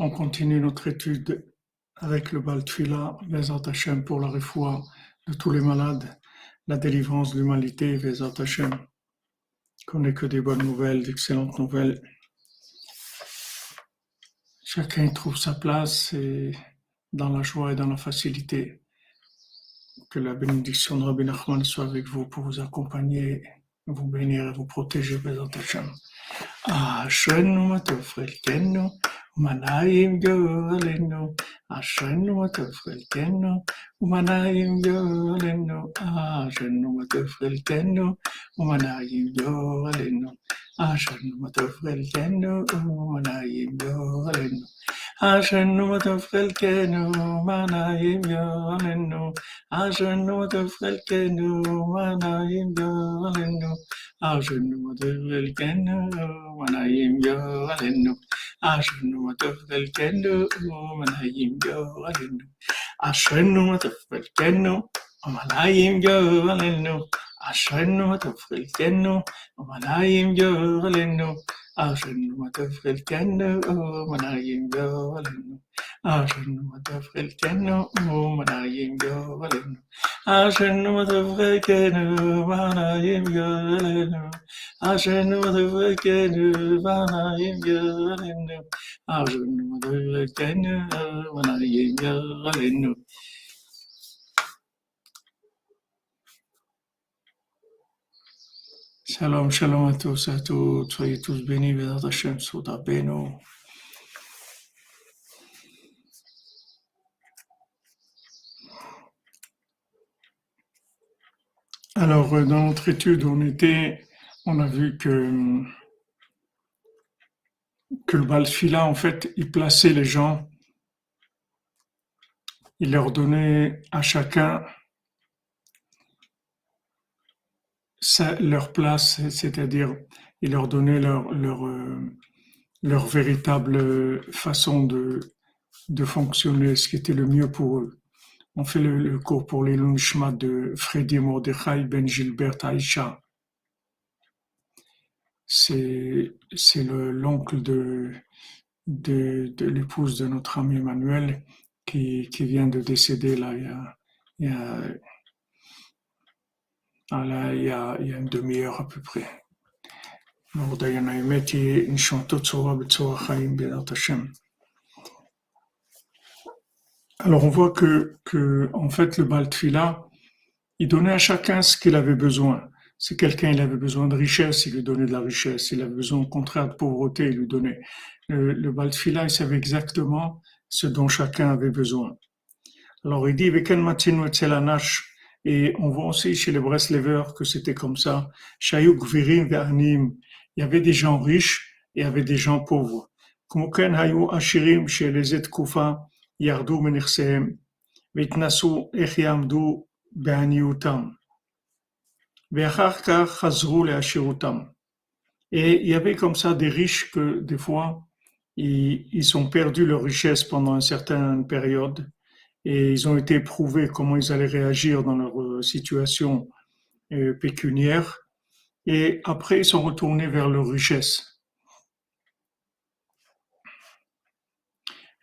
On continue notre étude avec le Baltfila, Bezat Hashem, pour la réfoua de tous les malades, la délivrance de l'humanité, Bezat Hashem. Qu'on n'ait que des bonnes nouvelles, d'excellentes nouvelles. Chacun trouve sa place et dans la joie et dans la facilité. Que la bénédiction de Rabbi Nachman soit avec vous pour vous accompagner, vous bénir et vous protéger, Bezat. أشن وتوفى الكنو ومنايم جولنو أشن وتوفى الكنو ومنايم جولنو أشن وتوفى الكنو ومنايم جولنو أشن وتوفى الكنو ومنايم جولنو Ashenu tefelkenu manayim yalenu. Ashenu tefelkenu manayim yalenu. Ashenu tefelkenu manayim yalenu. Ashenu tefelkenu manayim yalenu. Ashenu tefelkenu manayim yalenu. Ashenu tefelkenu manayim yalenu. Ashen Matafril Tiano, oh, Manayin Dolin. Ashen Matafril Tiano, oh, Manayin Dolin. Ashen Matafril Tiano, Manayin Dolin. Ashen Matafril Tiano, Manayin Dolin. Ashen Matafril Tiano, Manayin Dolin. Shalom, shalom à tous à toutes. Soyez tous bénis. Alors, euh, dans notre étude, on était, on a vu que, que le Balfila, en fait, il plaçait les gens, il leur donnait à chacun leur place, c'est-à-dire il leur donnait leur, leur, euh, leur véritable façon de, de fonctionner, ce qui était le mieux pour eux. On fait le, cours pour les Lunchma de Freddy Mordechai Ben Gilbert Aïcha. C'est, c'est le, l'oncle de, de, l'épouse de notre ami Emmanuel qui, qui vient de décéder là il y a il y a, une demi-heure à peu près. Alors on voit que, en fait le Baltfila, il donnait à chacun ce qu'il avait besoin. Si quelqu'un il avait besoin de richesse, il lui donnait de la richesse. S'il avait besoin au contraire de pauvreté, il lui donnait. Le, le il savait exactement ce dont chacun avait besoin. Alors il dit, et on voit aussi chez les Breslevers que c'était comme ça. Shayuk Virim il y avait des gens riches et il y avait des gens pauvres. Kmoken Hayu Ashirim chez les Etkufa, Yardu Menirsehem, והתנסו איך יעמדו בעניותם, ואחר כך חזרו לעשירותם. Et il y avait comme ça des riches que des fois, ils, ils ont perdu leur richesse pendant une certaine période et ils ont été éprouvés comment ils allaient réagir dans leur euh, situation euh, pécuniaire. Et après, ils sont retournés vers leur richesse.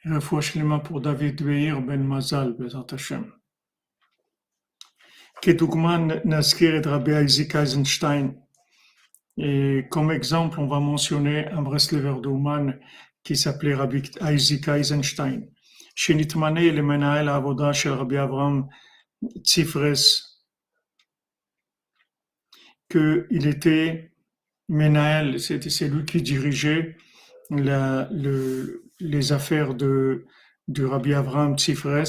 Refouachlema pour David Beir Ben Mazal, Bezat Hashem. Naskir et Rabbi Isaac Eisenstein. Et comme exemple, on va mentionner un Breslever d'Ouman qui s'appelait Rabbi Isaac Eisenstein. שנתמנה למנהל העבודה של רבי אברהם Tzifres, qu'il était Menael, c'était c'est lui qui dirigeait la, le, les affaires de, du Rabbi Avraham Tzifres,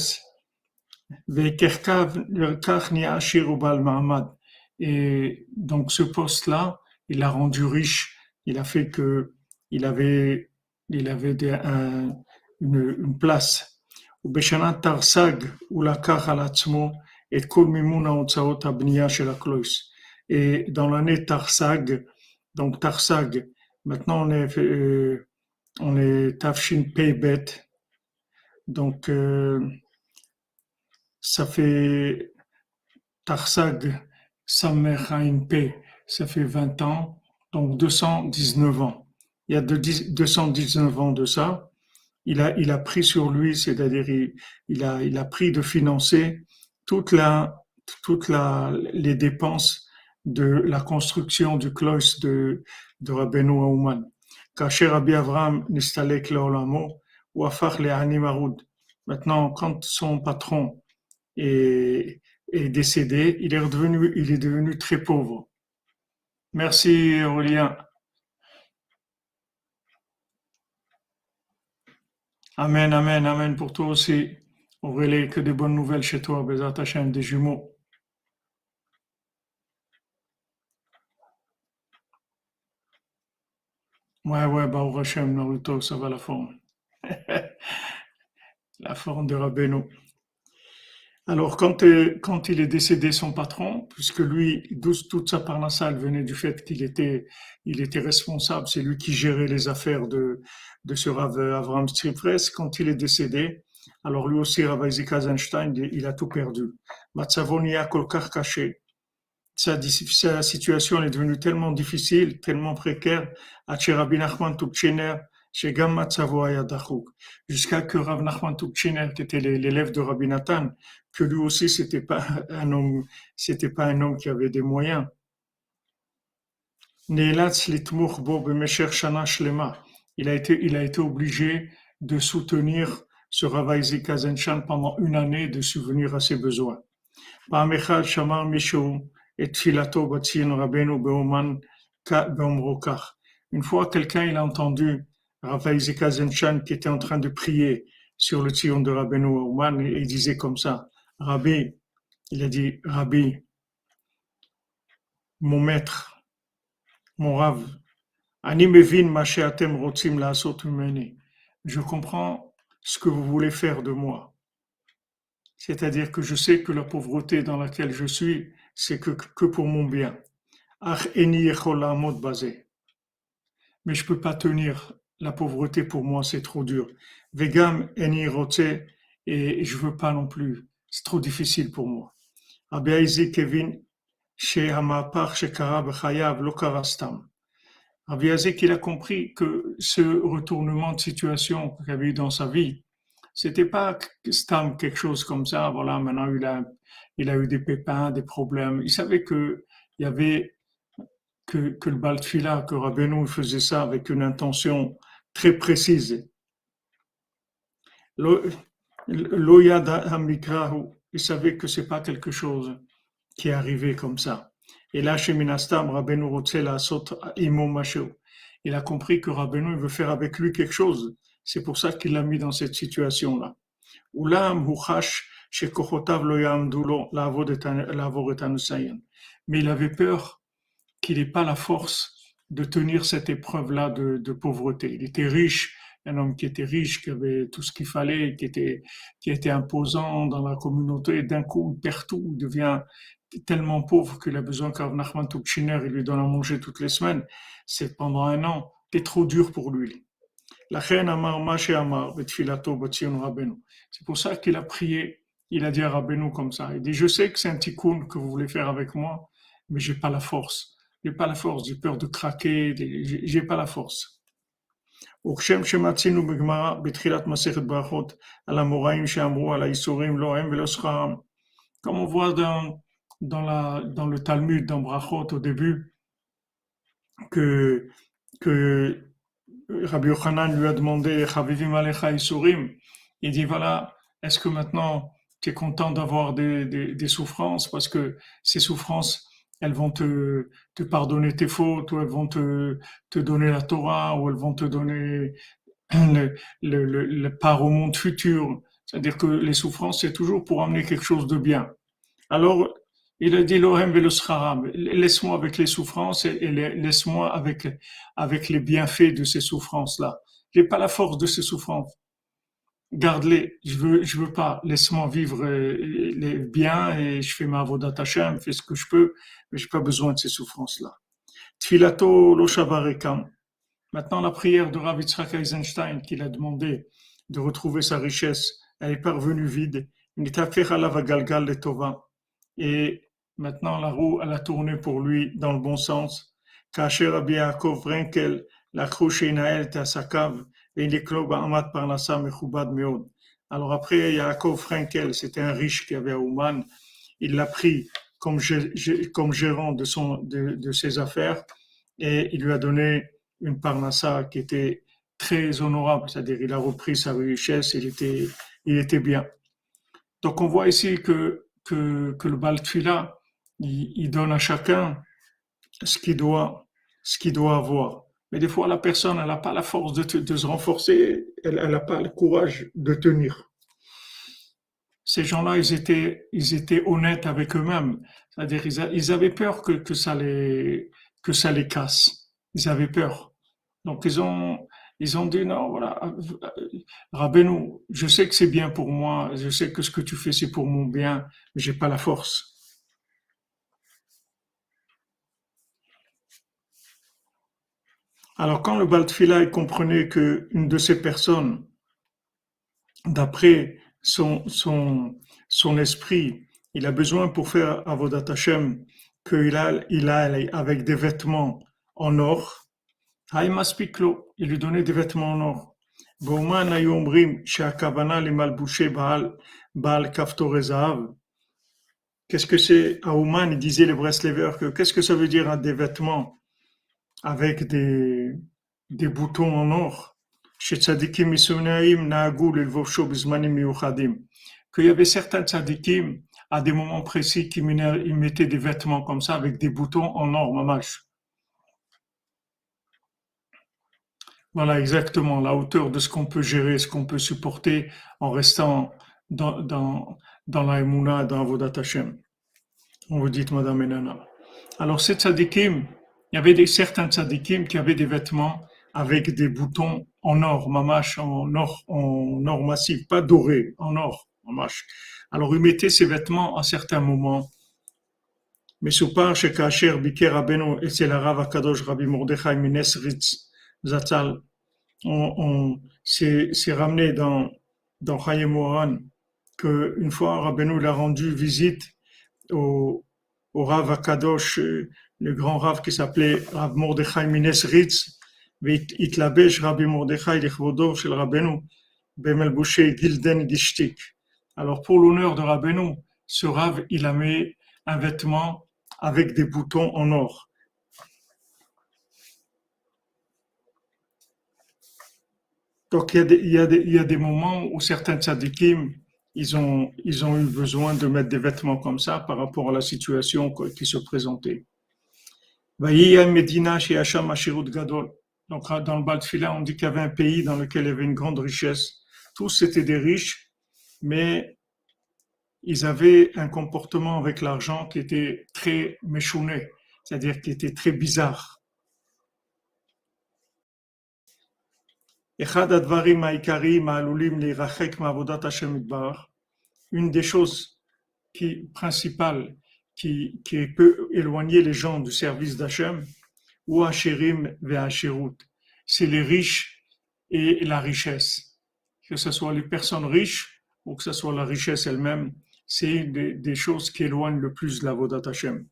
et donc ce poste-là, il l'a rendu riche, il a fait que il avait, il avait des, un, une, une place ובשנה תרס"ג הוא לקח על עצמו את כל מימון ההוצאות הבנייה של הקלויס. Dans l'année Tarsag, donc Tarsag, maintenant on est, euh, on est Tafshin Peybet, donc euh, ça fait Tarsag Samer P, ça fait 20 ans, donc 219 ans. il y a 219 ans de ça, il a, il a pris sur lui, c'est-à-dire il, il, a, il a pris de financer toute la, toute la, les dépenses de la construction du cloître de, de Rabbeinu Auman. Kacher Rabbi Avram nistalek leolamo ou afar le Maintenant, quand son patron est, est décédé, il est redevenu, il est devenu très pauvre. Merci Aurélien. Amen, amen, amen pour toi aussi. Aurélie, que des bonnes nouvelles chez toi, Bézat Hachem, des jumeaux. Ouais, ouais, Baruch Hashem, Naruto, ça va la forme. la forme de Rabbeinu. Alors, quand, quand il est décédé, son patron, puisque lui, toute sa parnassa, venait du fait qu'il était, il était responsable, c'est lui qui gérait les affaires de, de ce Rav Avram Strifres, quand il est décédé, alors lui aussi, Rav Isaac Eisenstein, il a tout perdu. Matsavonia Kolkar caché. Sa, sa situation est devenue tellement difficile, tellement précaire, à Rabbi Nachman Tubchener, jusqu'à que Rav Nachman Tubchener, qui était l'élève de Rabbi Nathan, que lui aussi c'était pas un homme, c'était pas un homme qui avait des moyens. Il a été, il a été obligé de soutenir ce Rav Isaac Kazenchan pendant une année de subvenir à ses besoins. Une fois, quelqu'un il a entendu Rav Isaac Kazenchan qui était en train de prier sur le tion de Rabbeinu Oman et il disait comme ça Rabbi, il a dit, Rabbi, mon maître, mon Rav, je comprends ce que vous voulez faire de moi. C'est-à-dire que je sais que la pauvreté dans laquelle je suis, c'est que, que pour mon bien. Mais je peux pas tenir la pauvreté pour moi, c'est trop dur. Vegam eni et je veux pas non plus c'est trop difficile pour moi. Rabbi Kevin, chez Hamapar, chez Karab, Chayav, Lokarastam. Il a compris que ce retournement de situation qu'il avait eu dans sa vie, c'était pas Stam quelque chose comme ça, voilà, maintenant il a, il a eu des pépins, des problèmes. Il savait que il y avait que, que le Baltfila, que Rabbeinu faisait ça avec une intention très précise. L'Oyad il savait que c'est pas quelque chose qui est arrivé comme ça. Et là, chez Minastam, Rabbeinu la Il a compris que Rabbeinu veut faire avec lui quelque chose. C'est pour ça qu'il l'a mis dans cette situation-là. Mais il avait peur qu'il n'ait pas la force de tenir cette épreuve-là de, pauvreté. Il était riche, un homme qui était riche, qui avait tout ce qu'il fallait, qui était, qui était imposant dans la communauté, d'un coup, il perd tout, il devient tellement pauvre qu'il a besoin qu'Av Nachman il lui donne à manger toutes les semaines. C'est pendant un an, c'est trop dur pour lui. C'est pour ça qu'il a prié, il a dit à Rabbeinu comme ça, il dit, je sais que c'est un tikkun que vous voulez faire avec moi, mais j'ai pas la force J'ai pas la force, j'ai peur de craquer, j'ai pas la force. וכשם שמצינו בגמרא בתחילת מסכת ברכות על המוראים שאמרו על האיסורים לא הם ולא שכרם. Comme on voit dans, dans, la, dans le Talmud, dans Brachot au début, que, que Rabbi Yochanan lui a demandé Chavivim alecha isurim. Il dit voilà, est-ce que maintenant tu es content d'avoir des, des, des souffrances parce que ces souffrances elles vont te, te pardonner tes fautes, ou elles vont te, te donner la Torah, ou elles vont te donner le, le, le, part au monde futur. C'est-à-dire que les souffrances, c'est toujours pour amener quelque chose de bien. Alors, il a dit Lohem laisse-moi avec les souffrances et, laisse-moi avec, avec les bienfaits de ces souffrances-là. J'ai pas la force de ces souffrances garde-les, je veux, je veux pas, laisse-moi vivre euh, les biens et je fais ma vodat Hashem, je fais ce que je peux, mais j'ai pas besoin de ces souffrances-là. Tfilato lo Maintenant, la prière de Rav Yitzhak Eisenstein qu'il a demandé de retrouver sa richesse, elle est parvenue vide. Et maintenant, la roue, elle a tourné pour lui dans le bon sens. Kacher Rabbi Yaakov Renkel, Alors après, Yaakov Frankel, c'était un riche qui avait à Ouman, il l'a pris comme, gérant de, ses affaires et il lui a donné une parnassa qui était très honorable, c'est-à-dire il a repris sa richesse, il était, il était bien. Donc on voit ici que, le Baltfila, il, donne à chacun ce qu'il doit avoir. Mais des fois, la personne, elle n'a pas la force de, se renforcer, elle n'a pas le courage de tenir. Ces gens-là, ils étaient, ils étaient honnêtes avec eux-mêmes. C'est-à-dire, ils, avaient peur que, que, ça les, que ça les casse. Ils avaient peur. Donc, ils ont, ils ont dit, non, voilà, Rabbeinu, je sais que c'est bien pour moi, je sais que ce que tu fais, c'est pour mon bien, mais j'ai pas la force. Alors quand le Baltfila comprenait que une de ces personnes, d'après son, son, son esprit, il a besoin pour faire Avodat Hashem qu'il a, il a avec des vêtements en or, il lui donnait des vêtements en or. Qu'est-ce que c'est? À Ouman, il disait les Breslever que qu'est-ce que ça veut dire à des vêtements? Avec des, boutons en or. Qu'il y avait certains tzadikim, à des moments précis, qui mettaient des vêtements comme ça avec des boutons en or, mamash. Voilà exactement la hauteur de ce qu'on peut gérer, ce qu'on peut supporter en restant dans, dans, dans la Emouna, dans Vodat Hashem. On vous dit, Madame Enana. Alors, ces tzadikim, il y avait des, certains tzadikim qui avaient des vêtements avec des boutons en or, mamash, en or, en or massif, pas doré, en or, mamash. Alors, ils mettaient ces vêtements à certains moments. Mais soupar chez Kacher, Biker Rabbeinu, et c'est la Rav Akadosh Rabbi Mordechai Minesritz Zatzal, on, on s'est ramené dans, dans Hayem Mohan, qu'une fois Rabbeinu l'a rendu visite au, au Rav Akadosh, le grand Rav qui s'appelait Rav Mordechai Mines Ritz, והתלבש רבי מרדכי לכבודו של רבנו במלבושי gilden gishtik. Alors pour l'honneur de Rabbeinu, ce Rav, il a mis un vêtement avec des boutons en or. Donc il y a des, il y a des, il y a des moments où certains tzadikim, ils ont, ils ont eu besoin de mettre des vêtements comme ça par rapport à la situation qui se présentait. Donc, dans le Baltfila, on dit qu'il y avait un pays dans lequel il y avait une grande richesse. Tous étaient des riches, mais ils avaient un comportement avec l'argent qui était très méchouné, c'est-à-dire qui était très bizarre. Une des choses principales qui, peut éloigner les gens du service d'Hachem, ou Hacherim ve'Hacherut. C'est les riches et la richesse. Que ce soit les personnes riches ou que ce soit la richesse elle-même, c'est des, choses qui éloignent le plus la Vodat Hashem.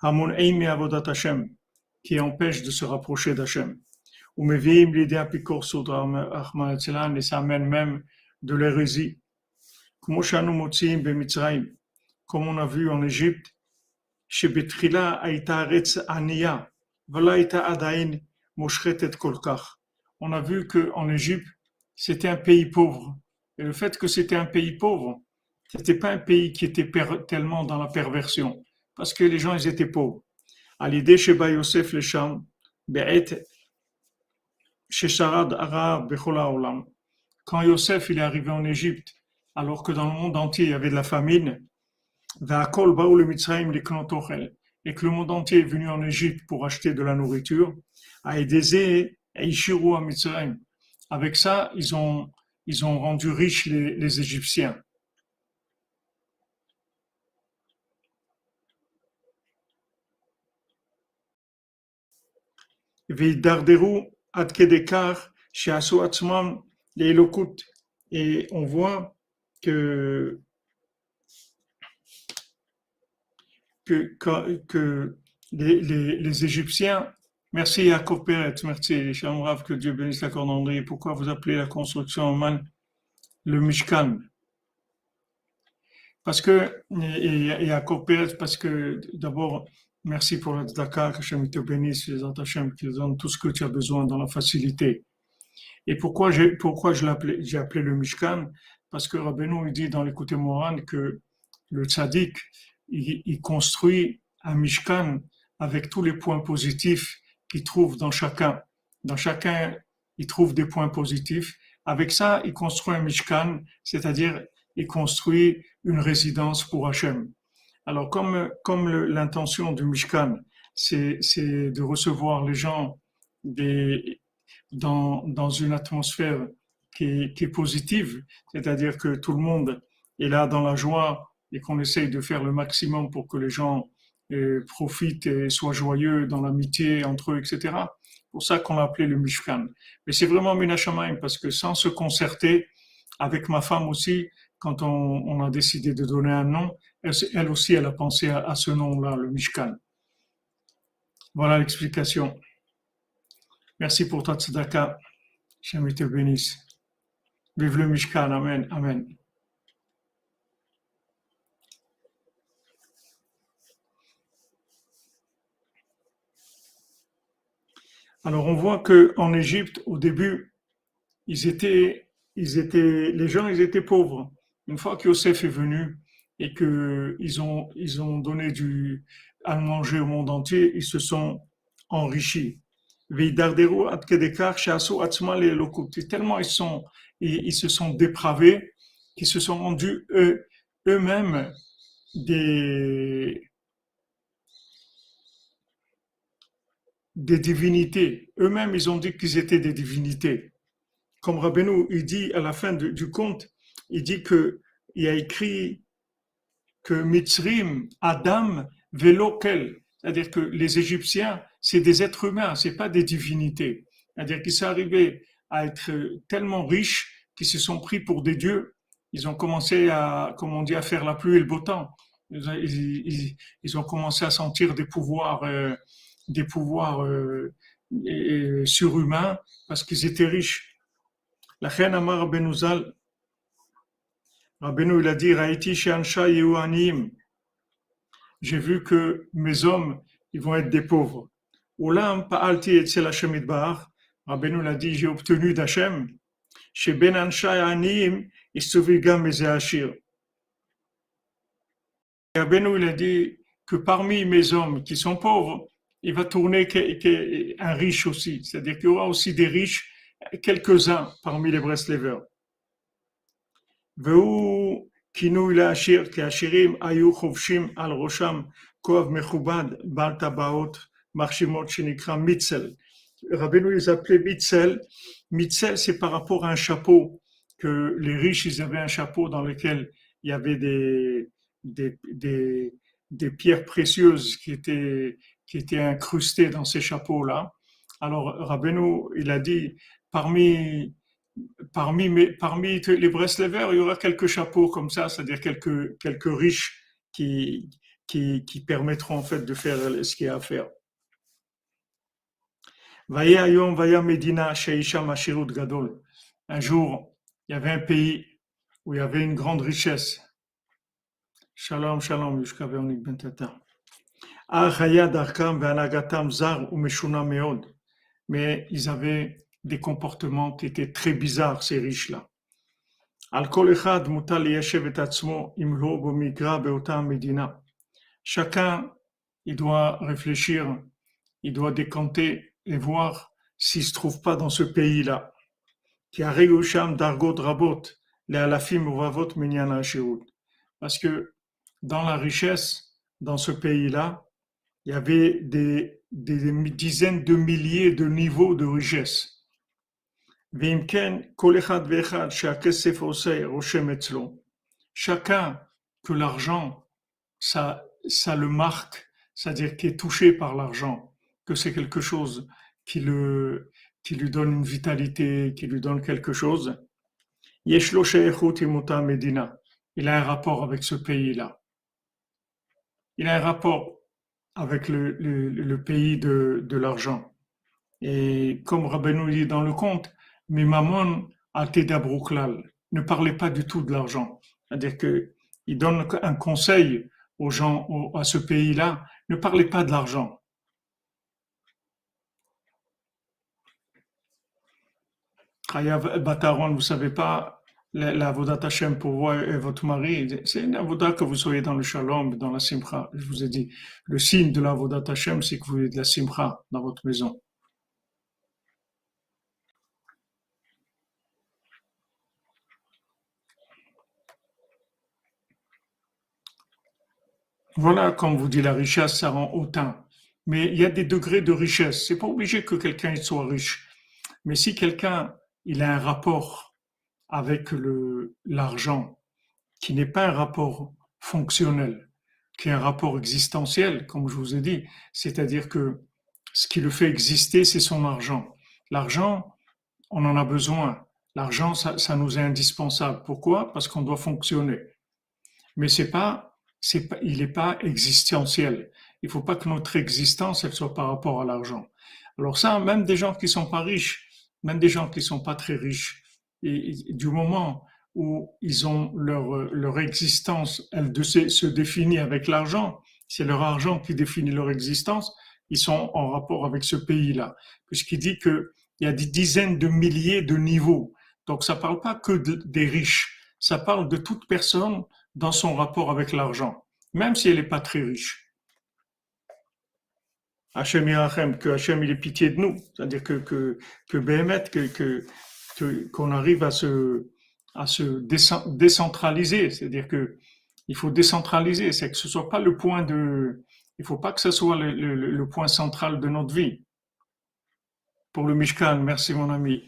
Hamon Eime Avodat Hashem, qui empêche de se rapprocher d'Hachem. Ou Meviim l'idée Apikor Ahmad et ça amène même de l'hérésie. Comme on a vu en Égypte, שבתחילה הייתה ארץ ענייה, ולא הייתה עדיין מושחתת כל כך. On a vu qu'en Égypte, c'était un pays pauvre. Et le fait que c'était un pays pauvre, c'était pas un pays qui était tellement dans la perversion, parce que les gens, ils étaient pauvres. À l'idée chez Yosef le Sham, chez Sharad Arab Olam, quand Yosef il est arrivé en Égypte, alors que dans le monde entier il y avait de la famine, et que le monde entier est venu en Égypte pour acheter de la nourriture, avec ça, ils ont, ils ont rendu riches les, les Égyptiens. Et on voit que que, que, les, les, les, Égyptiens, Merci Yaakov Peretz, merci. Que Dieu bénisse la cordonnerie. Pourquoi vous appelez la construction en le Mishkan? Parce que, et, et Yaakov Peretz, parce que d'abord, merci pour la Dakar, que Hashem te bénisse, les Hashem qui donne tout ce que tu as besoin dans la facilité. Et pourquoi j'ai, pourquoi je j'ai appelé le Mishkan? Parce que Rabbeinu, il dit dans l'écoute Moran que le tzaddik, il, construit un Mishkan avec tous les points positifs qu'il trouve dans chacun. Dans chacun, il trouve des points positifs. Avec ça, il construit un Mishkan, c'est-à-dire il construit une résidence pour Hachem. Alors, comme, comme l'intention du Mishkan, c'est de recevoir les gens dans, dans une atmosphère qui qui est positive, c'est-à-dire que tout le monde est là dans la joie et qu'on essaye de faire le maximum pour que les gens profitent et soient joyeux dans l'amitié entre eux, etc. Pour ça qu'on l'a appelé le Mishkan. Mais c'est vraiment Minashamaim parce que sans se concerter avec ma femme aussi, quand on, a décidé de donner un nom, elle, aussi, elle a pensé à, ce nom-là, le Mishkan. Voilà l'explication. Merci pour ta tzedaka. J'aime te bénisse. Vive le Mishkan. Amen. Amen. Alors on voit que en Égypte, au début, ils étaient, ils étaient, les gens, ils étaient pauvres. Une fois que Yosef est venu et que ils ont, ils ont donné du à manger au monde entier, ils se sont enrichis. Tellement ils sont, ils, se sont dépravés qu'ils se sont rendus eux, eux-mêmes des, des divinités. Eux-mêmes, ils ont dit qu'ils étaient des divinités. Comme Rabbeinu, il dit à la fin du conte, il dit que il a écrit que Mitzrim, Adam, Velokel, c'est-à-dire que les Égyptiens, c'est des êtres humains, c'est pas des divinités. C'est-à-dire qu'ils sont arrivés à être tellement riches qu'ils se sont pris pour des dieux. Ils ont commencé à, comme on dit, à faire la pluie et le beau temps. Ils, ont commencé à sentir des pouvoirs euh, des pouvoirs euh, surhumains parce qu'ils étaient riches. La reine Amar Rabbeinu Zal, Rabbeinu il a dit Raïti J'ai vu que mes hommes, ils vont être des pauvres. Olam Pa'alti Etzel Hashem Idbar. Rabbeinu l'a dit J'ai obtenu d'Hachem. Chez Ben Anshay Anim, il se gam mes Ashir. Rabbeinu il a dit que parmi mes hommes qui sont pauvres, il va tourner un riche aussi. C'est-à-dire qu'il y aura aussi des riches, quelques-uns parmi les Breslevers. והוא כינוי לעשיר, כי העשירים היו חובשים על ראשם כובע מכובד בעל טבעות מרשימות שנקרא מיצל. רבנו les appelait mitzel. Mitzel, c'est par rapport à un chapeau, que les riches, ils avaient un chapeau dans lequel il y avait des, des, des, des pierres précieuses qui étaient qui étaient incrustés dans ces chapeaux-là. Alors, Rabbeinu, il a dit, parmi, parmi, parmi les Breslevers, il y aura quelques chapeaux comme ça, c'est-à-dire quelques, quelques riches qui, qui, permettront en fait de faire ce qu'il y a à faire. Medina Gadol. Un jour, il y avait un pays où il y avait une grande richesse. Shalom, shalom, Yushka Ben Tata. Mais ils avaient des comportements qui étaient très bizarres, ces riches-là. Chacun, il doit réfléchir, il doit décanter et voir s'il se trouve pas dans ce pays-là. Parce que dans la richesse, dans ce pays-là, il y avait des, dizaines de milliers de niveaux de richesse. Chacun que l'argent, ça, ça le marque, c'est-à-dire qui est touché par l'argent, que c'est quelque chose qui, le, qui lui donne une vitalité, qui lui donne quelque chose. Il a un rapport avec ce pays-là. Il a un rapport avec le, pays de, l'argent. Et comme Rabbeinu dit dans le conte, mais maman a Ne parlez pas du tout de l'argent. C'est-à-dire qu'il donne un conseil aux gens, à ce pays-là, ne parlez pas de l'argent. Bataron, vous savez pas, la Vodat Hashem pour vous et votre mari, c'est une Avodat que vous soyez dans le Shalom, dans la Simcha. Je vous ai dit, le signe de la Vodat Hashem, c'est que vous avez de la Simcha dans votre maison. Voilà, comme vous dit, la richesse, ça rend autant. Mais il y a des degrés de richesse. C'est pas obligé que quelqu'un soit riche. Mais si quelqu'un, il a un rapport avec l'argent, qui n'est pas un rapport fonctionnel, qui est un rapport existentiel, comme je vous ai dit. C'est-à-dire que ce qui le fait exister, c'est son argent. L'argent, on en a besoin. L'argent, ça, nous est indispensable. Pourquoi? Parce qu'on doit fonctionner. Mais c'est pas, c'est pas, il n'est pas existentiel. Il faut pas que notre existence, elle soit par rapport à l'argent. Alors ça, même des gens qui sont pas riches, même des gens qui sont pas très riches, et, du moment où ils ont leur, leur existence, elle se définit avec l'argent, c'est leur argent qui définit leur existence, ils sont en rapport avec ce pays-là. Puisqu'il dit qu'il y a des dizaines de milliers de niveaux. Donc ça parle pas que des riches, ça parle de toute personne dans son rapport avec l'argent, même si elle n'est pas très riche. Hachem que Hachem ait pitié de nous, c'est-à-dire que que que que, que qu'on arrive à se, à se décentraliser, c'est-à-dire que il faut décentraliser, c'est que ce soit pas le point de, il faut pas que ce soit le, le, point central de notre vie. Pour le Mishkan, merci mon ami.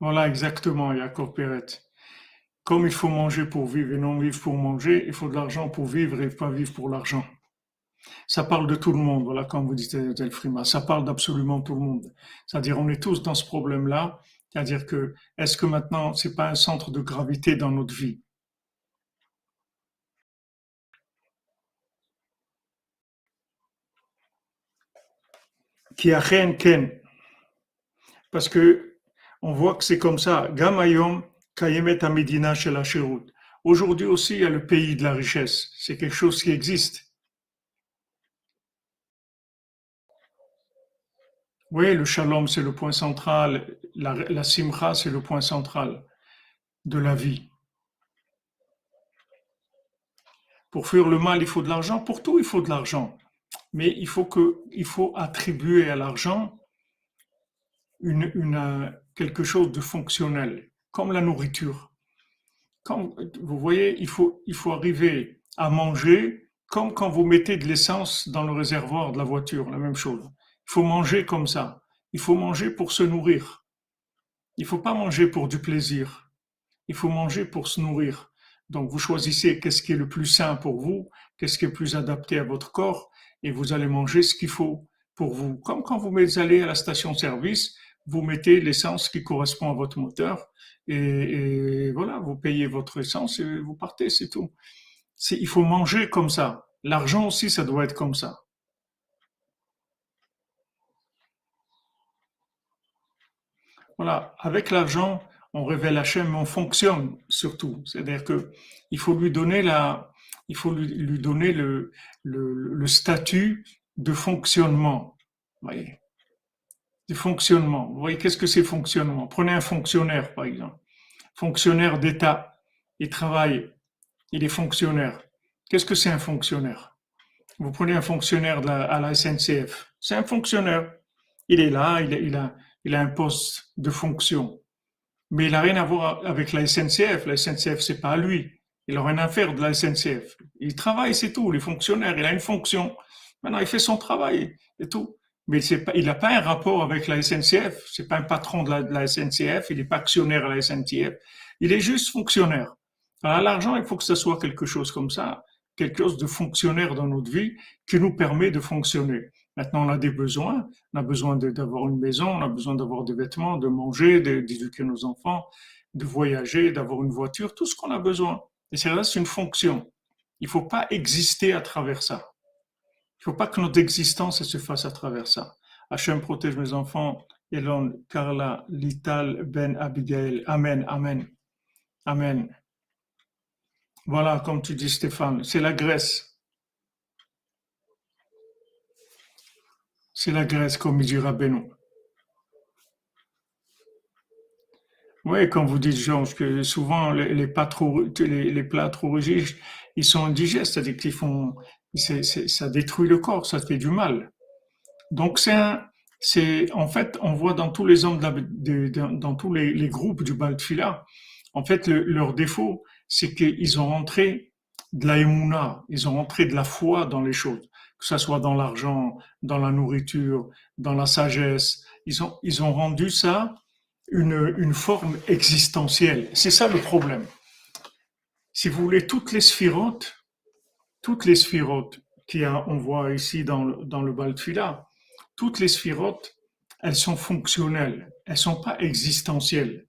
Voilà exactement, Jacob Perret. Comme il faut manger pour vivre et non vivre pour manger, il faut de l'argent pour vivre et pas vivre pour l'argent. Ça parle de tout le monde, voilà, comme vous dites, Delfrima. Ça parle d'absolument tout le monde. C'est-à-dire, on est tous dans ce problème-là. C'est-à-dire que, est-ce que maintenant, c'est pas un centre de gravité dans notre vie? Qui a rien. Parce que, on voit que c'est comme ça. Gamayom, Aujourd'hui aussi, il y a le pays de la richesse. C'est quelque chose qui existe. Oui, le shalom, c'est le point central. La, simcha, c'est le point central de la vie. Pour fuir le mal, il faut de l'argent. Pour tout, il faut de l'argent. Mais il faut, que, il faut attribuer à l'argent une, quelque chose de fonctionnel comme la nourriture. Quand, vous voyez, il faut, il faut arriver à manger comme quand vous mettez de l'essence dans le réservoir de la voiture, la même chose. Il faut manger comme ça. Il faut manger pour se nourrir. Il ne faut pas manger pour du plaisir. Il faut manger pour se nourrir. Donc vous choisissez qu'est-ce qui est le plus sain pour vous, qu'est-ce qui est plus adapté à votre corps, et vous allez manger ce qu'il faut pour vous. Comme quand vous allez à la station-service, vous mettez l'essence qui correspond à votre moteur, et, voilà, vous payez votre essence et vous partez, c'est tout. Il faut manger comme ça. L'argent aussi, ça doit être comme ça. Voilà, avec l'argent, on révèle Hachem, on fonctionne surtout. C'est-à-dire que il faut lui donner la, il faut lui, donner le, le, statut de fonctionnement. voyez? De fonctionnement. Vous voyez, qu'est-ce que c'est fonctionnement? Prenez un fonctionnaire, par exemple. Fonctionnaire d'État. Il travaille. Il est fonctionnaire. Qu'est-ce que c'est un fonctionnaire? Vous prenez un fonctionnaire à la SNCF. C'est un fonctionnaire. Il est là, il a, un poste de fonction. Mais il n'a rien à voir avec la SNCF. La SNCF, c'est pas à lui. Il n'a rien à faire de la SNCF. Il travaille, c'est tout. Les fonctionnaires, il a une fonction. Maintenant, il fait son travail et tout mais pas, il n'a pas un rapport avec la SNCF. C'est pas un patron de la, SNCF. Il n'est pas actionnaire à la SNCF. Il est juste fonctionnaire. Alors, l'argent, il faut que ce soit quelque chose comme ça, quelque chose de fonctionnaire dans notre vie qui nous permet de fonctionner. Maintenant, on a des besoins. On a besoin d'avoir une maison, on a besoin d'avoir des vêtements, de manger, d'éduquer nos enfants. de voyager, d'avoir une voiture, tout ce qu'on a besoin. Et c'est c'est une fonction. Il ne faut pas exister à travers ça. Il ne faut pas que notre existence se fasse à travers ça. Hachem protège mes enfants. Elon, Carla, Lital, Ben, Abigail. Amen, Amen. Amen. Voilà, comme tu dis Stéphane, c'est la Grèce. C'est la Grèce, comme il dit Rabbeinu. Oui, comme vous dites, Georges, que souvent les, plats trop, rigides, ils sont indigestes, c'est-à-dire qu'ils font, ça détruit le corps, ça fait du mal. Donc c'est c'est en fait, on voit dans tous les hommes, dans tous les, groupes du Baltfila, en fait, leur défaut, c'est qu'ils ont rentré de la émouna, ils ont rentré de la foi dans les choses, que ce soit dans l'argent, dans la nourriture, dans la sagesse. Ils ont, ils ont rendu ça une, une forme existentielle. C'est ça le problème. Si vous voulez, toutes les sphirotes, toutes les sphirotes qu'on voit ici dans le, dans le Baltfila, toutes les sphirotes, elles sont fonctionnelles, elles sont pas existentielles.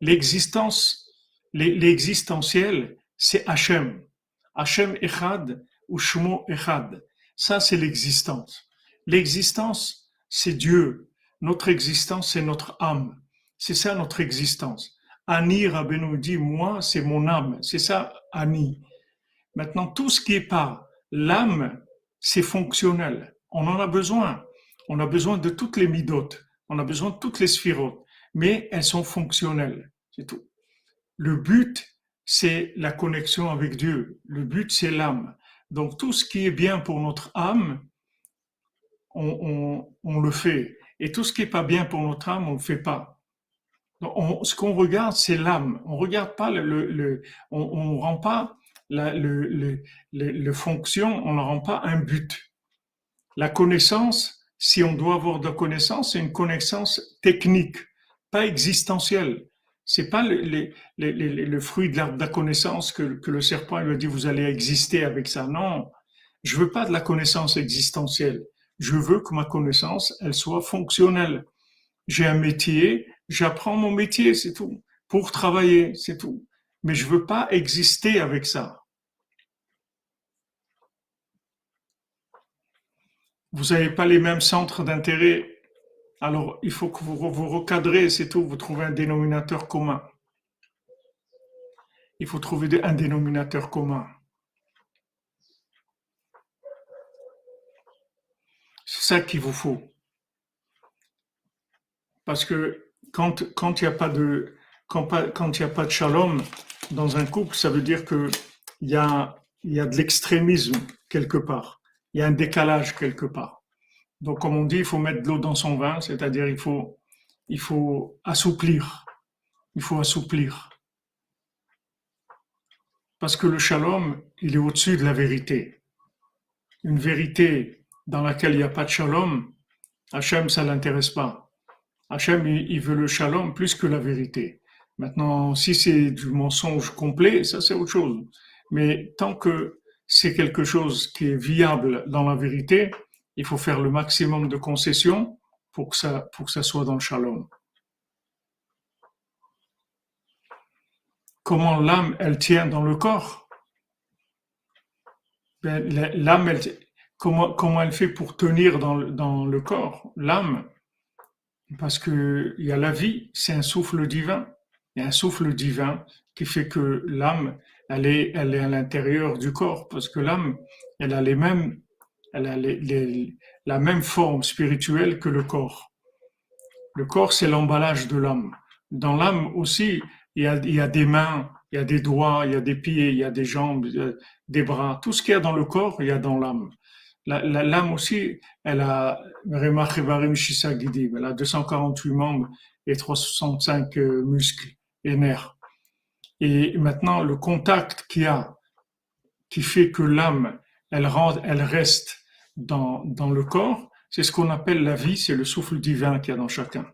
L'existence, l'existentiel, c'est Hachem. Hachem Echad ou Shmo Echad. Ça, c'est l'existence. L'existence, c'est Dieu. Notre existence, c'est notre âme. C'est ça notre existence. Ani Rabbeinu dit, moi, c'est mon âme. C'est ça, Ani. Maintenant, tout ce qui est pas l'âme, c'est fonctionnel. On en a besoin. On a besoin de toutes les midotes. On a besoin de toutes les sphirotes. Mais elles sont fonctionnelles. C'est tout. Le but, c'est la connexion avec Dieu. Le but, c'est l'âme. Donc, tout ce qui est bien pour notre âme, on, le fait. Et tout ce qui est pas bien pour notre âme, on le fait pas ce qu'on regarde, c'est l'âme. On regarde pas le, le, on, on rend pas la, le, fonction, on ne rend pas un but. La connaissance, si on doit avoir de la connaissance, c'est une connaissance technique, pas existentielle. C'est pas le, le, le, fruit de la, connaissance que, que, le serpent lui a dit vous allez exister avec ça. Non, je veux pas de la connaissance existentielle. Je veux que ma connaissance, elle soit fonctionnelle. J'ai un métier, j'apprends mon métier, c'est tout, pour travailler, c'est tout. Mais je veux pas exister avec ça. Vous n'avez pas les mêmes centres d'intérêt. Alors, il faut que vous vous recadrez, c'est tout. Vous trouvez un dénominateur commun. Il faut trouver un dénominateur commun. C'est ça qu'il vous faut. Parce que quand il n'y a pas de quand, il y a pas de shalom dans un couple, ça veut dire que il y a de l'extrémisme quelque part. Il y a un décalage quelque part. Donc comme on dit, il faut mettre de l'eau dans son vin, c'est-à-dire il faut assouplir. Il faut assouplir. Parce que le shalom, il est au-dessus de la vérité. Une vérité dans laquelle il n'y a pas de shalom, Hachem, ça l'intéresse pas. Hachem, il veut le shalom plus que la vérité. Maintenant, si c'est du mensonge complet, ça c'est autre chose. Mais tant que c'est quelque chose qui est viable dans la vérité, il faut faire le maximum de concessions pour que ça, soit dans le shalom. Comment l'âme, elle tient dans le corps? Ben, L'âme, comment, comment elle fait pour tenir dans, dans le corps L'âme, parce que il y a la vie, c'est un souffle divin. Il y a un souffle divin qui fait que l'âme, elle est, elle est à l'intérieur du corps, parce que l'âme, elle a les mêmes, elle a la même forme spirituelle que le corps. Le corps, c'est l'emballage de l'âme. Dans l'âme aussi, il y, a, il y a des mains, il y a des doigts, il y a des pieds, il y a des jambes, des bras. Tout ce qu'il y a dans le corps, il y a dans l'âme l'âme aussi, elle a elle a 248 membres et 365 euh, muscles et maintenant, le contact qu'il y a, qui fait que l'âme, elle, elle reste dans, dans le corps, c'est ce qu'on appelle la vie, c'est le souffle divin qu'il y a dans chacun.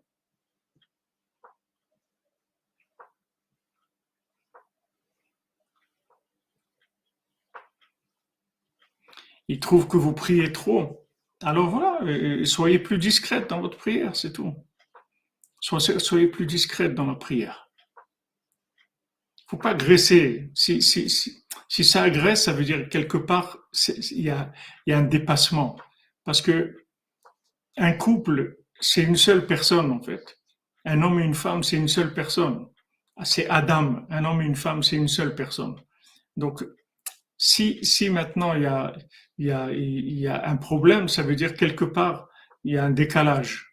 il trouve que vous priez trop. Alors voilà, soyez plus discrète dans votre prière, c'est tout. Soyez plus discrète dans la prière. Faut pas graisser. Si, si, si, si ça agresse, ça veut dire quelque part, il y a, un dépassement. Parce que un couple, c'est une seule personne en fait. Un homme et une femme, c'est une seule personne. C'est Adam. Un homme et une femme, c'est une seule personne. Donc, si, si maintenant il y, a, un problème, ça veut dire quelque part, il y a un décalage.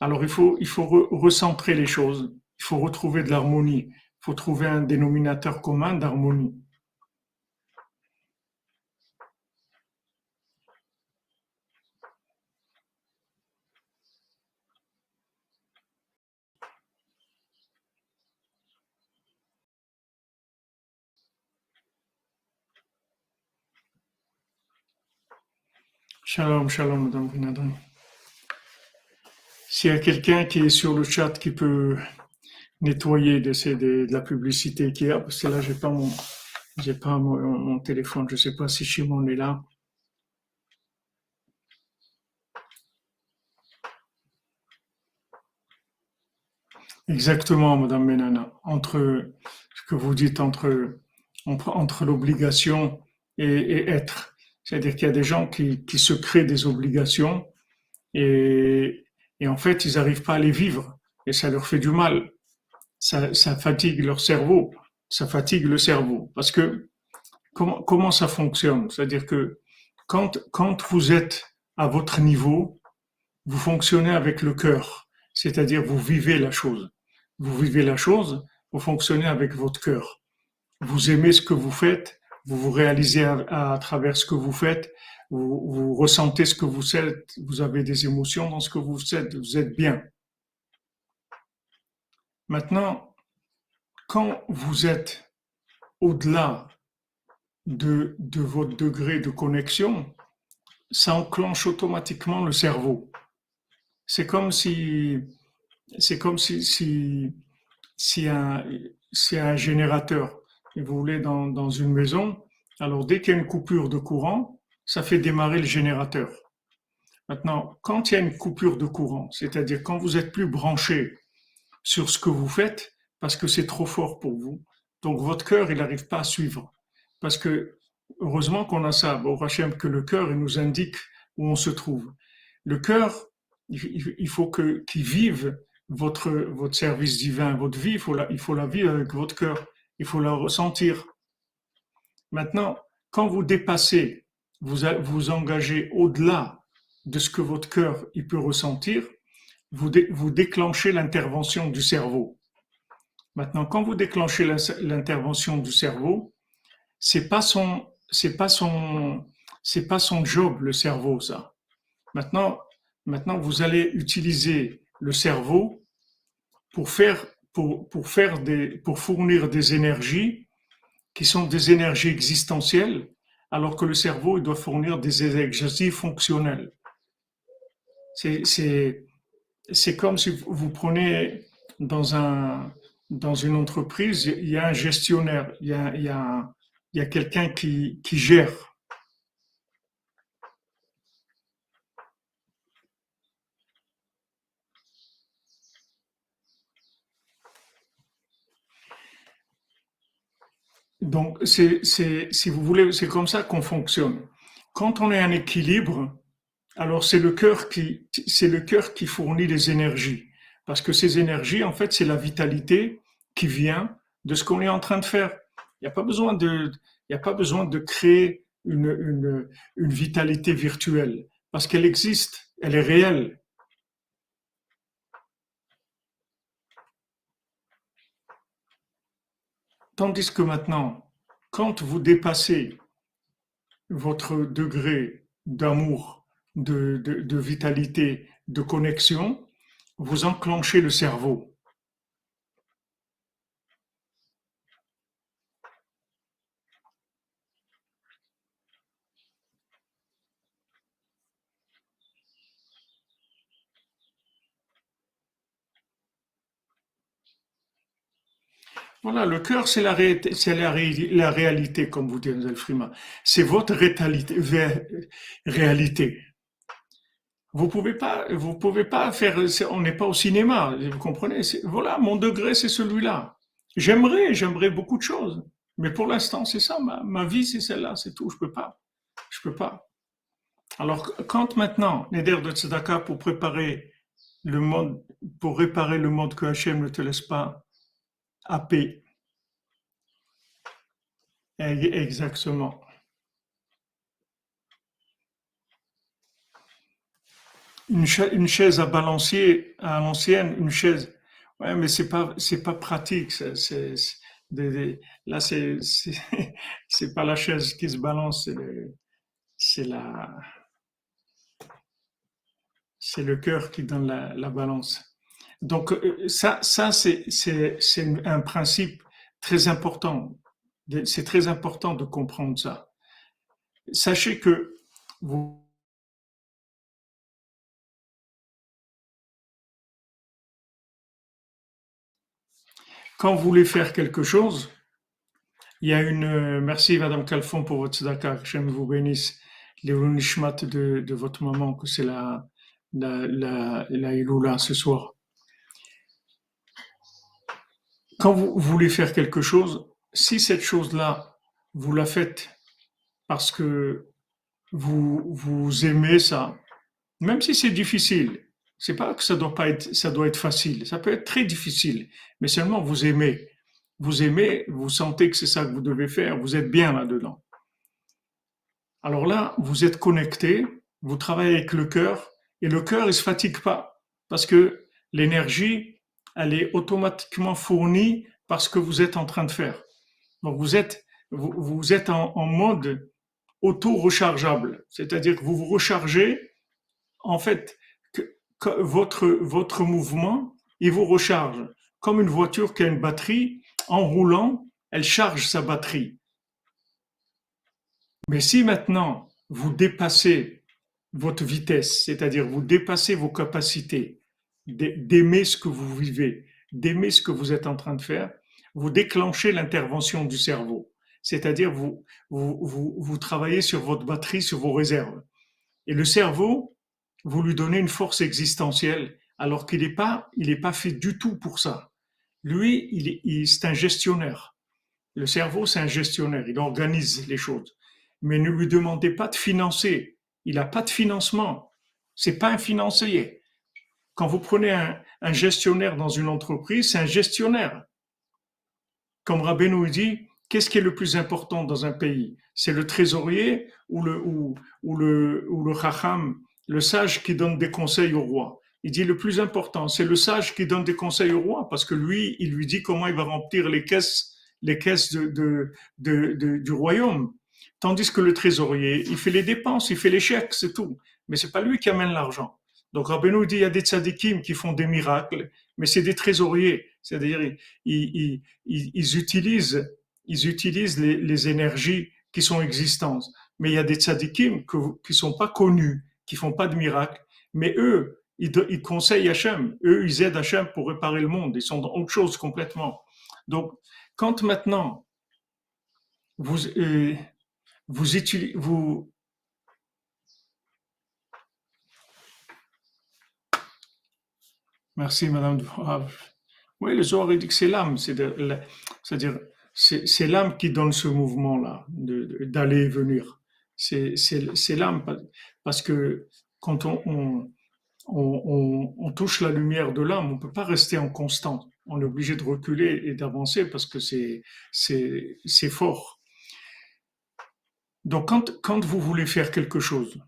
Alors il faut, il faut recentrer les choses, il faut retrouver de l'harmonie, faut trouver un dénominateur commun d'harmonie. Shalom, shalom, Madame. S'il y a quelqu'un qui est sur le chat qui peut nettoyer de, de, la publicité qu'il y a, parce que là, j'ai pas mon, j'ai pas mon, téléphone, je sais pas si Shimon est là. Exactement, Madame Menana. Entre ce que vous dites entre, entre l'obligation et, et être. C'est-à-dire qu'il y a des gens qui, qui, se créent des obligations et, et en fait, ils n'arrivent pas à les vivre et ça leur fait du mal. Ça, ça, fatigue leur cerveau, ça fatigue le cerveau. Parce que comment, comment ça fonctionne? C'est-à-dire que quand, quand vous êtes à votre niveau, vous fonctionnez avec le cœur, c'est-à-dire vous vivez la chose. Vous vivez la chose, vous fonctionnez avec votre cœur. Vous aimez ce que vous faites, vous vous réalisez à, travers ce que vous faites, vous, vous, ressentez ce que vous êtes, vous avez des émotions dans ce que vous êtes, vous êtes bien. Maintenant, quand vous êtes au-delà de, de votre degré de connexion, ça enclenche automatiquement le cerveau. C'est comme si, c'est comme si, si, si un, si un générateur vous voulez dans, dans une maison, alors dès qu'il y a une coupure de courant, ça fait démarrer le générateur. Maintenant, quand il y a une coupure de courant, c'est-à-dire quand vous êtes plus branché sur ce que vous faites, parce que c'est trop fort pour vous, donc votre cœur, il n'arrive pas à suivre. Parce que, heureusement qu'on a ça, au Hachem, que le cœur, il nous indique où on se trouve. Le cœur, il faut que, qu'il vive votre, votre service divin, votre vie, il faut la, il faut la vivre avec votre cœur il faut la ressentir. Maintenant, quand vous dépassez, vous vous engagez au-delà de ce que votre cœur il peut ressentir, vous, vous déclenchez l'intervention du cerveau. Maintenant, quand vous déclenchez l'intervention du cerveau, c'est pas son, c'est pas son, c'est pas son job le cerveau ça. Maintenant, maintenant vous allez utiliser le cerveau pour faire pour, faire des, pour fournir des énergies qui sont des énergies existentielles, alors que le cerveau il doit fournir des énergies fonctionnelles. C'est comme si vous prenez dans, un, dans une entreprise, il y a un gestionnaire, il y a, il y a, il y a quelqu'un qui, qui gère Donc, c'est, si vous voulez, c'est comme ça qu'on fonctionne. Quand on est en équilibre, alors c'est le cœur qui, fournit les énergies. Parce que ces énergies, en fait, c'est la vitalité qui vient de ce qu'on est en train de faire. Il n'y a pas besoin de, créer une vitalité virtuelle. Parce qu'elle existe, elle est réelle. Tandis que maintenant, quand vous dépassez votre degré d'amour, de, de, vitalité, de connexion, vous enclenchez le cerveau. Voilà, le cœur, c'est la, la, la, réalité, comme vous dites. C'est votre réalité. Vous pouvez pas, vous pouvez pas faire, on n'est pas au cinéma, vous comprenez? Voilà, mon degré, c'est celui-là. J'aimerais, j'aimerais beaucoup de choses. Mais pour l'instant, c'est ça. Ma, ma vie, c'est celle-là, c'est tout. Je peux pas. Je peux pas. Alors, quand maintenant, Neder de Tzedaka pour préparer le monde, pour réparer le monde que Hachem ne te laisse pas à paix. Exactement. Une chaise, à balancier à l'ancienne, une chaise. Ouais, mais c'est pas, c'est pas pratique. C'est, là, c'est, c'est, pas la chaise qui se balance, c'est la, c'est le cœur qui donne la, balance. Donc euh, ça, ça c'est un principe très important. C'est très important de comprendre ça. Sachez que vous quand vous voulez faire quelque chose, il y a une. Merci, Madame Calfon, pour votre tzedaka. Que vous bénisse. Les de, de votre maman, que c'est la, la, la, la ce soir. Quand vous voulez faire quelque chose, si cette chose-là, vous la faites parce que vous, vous aimez ça, même si c'est difficile, c'est pas que ça doit pas être, ça doit être facile. Ça peut être très difficile, mais seulement vous aimez. Vous aimez, vous sentez que c'est ça que vous devez faire, vous êtes bien là-dedans. Alors là, vous êtes connecté, vous travaillez avec le cœur, et le cœur, il se fatigue pas parce que l'énergie, elle est automatiquement fournie par ce que vous êtes en train de faire. Donc vous êtes, vous, êtes en, mode auto-rechargeable, c'est-à-dire que vous vous rechargez. En fait, votre votre mouvement, il vous recharge comme une voiture qui a une batterie. En roulant, elle charge sa batterie. Mais si maintenant vous dépassez votre vitesse, c'est-à-dire vous dépassez vos capacités d'aimer ce que vous vivez, d'aimer ce que vous êtes en train de faire, vous déclenchez l'intervention du cerveau. C'est-à-dire vous, vous, vous, vous travaillez sur votre batterie, sur vos réserves. Et le cerveau, vous lui donnez une force existentielle, alors qu'il n'est pas, il pas fait du tout pour ça. Lui, il c'est un gestionnaire. Le cerveau, c'est un gestionnaire. Il organise les choses. Mais ne lui demandez pas de financer il n'a pas de financement. C'est pas un financier. Quand vous prenez un, gestionnaire dans une entreprise, c'est un gestionnaire. Comme Rabbeinu dit, qu'est-ce qui est le plus important dans un pays? C'est le trésorier ou le, ou, le, ou le le sage qui donne des conseils au roi. Il dit le plus important, c'est le sage qui donne des conseils au roi parce que lui, il lui dit comment il va remplir les caisses, les caisses de, du royaume. Tandis que le trésorier, il fait les dépenses, il fait les chèques, c'est tout. Mais c'est pas lui qui amène l'argent. Donc Rabbeinu dit, il y a des tzadikim qui font des miracles, mais c'est des trésoriers. C'est-à-dire, ils, utilisent, ils utilisent les, énergies qui sont existantes. Mais il y a des tzadikim qui sont pas connus, qui font pas de miracles. Mais eux, ils, conseillent Hachem. Eux, ils aident Hachem pour réparer le monde. Ils sont dans autre chose complètement. Donc, quand maintenant, vous, euh, vous vous, Merci, Madame. Oui, le Zohar dit que c'est l'âme, c'est-à-dire c'est l'âme qui donne ce mouvement-là, d'aller et venir. C'est l'âme, parce que quand on, on, touche la lumière de l'âme, on ne peut pas rester en constant. On est obligé de reculer et d'avancer parce que c'est fort. Donc, quand, quand vous voulez faire quelque chose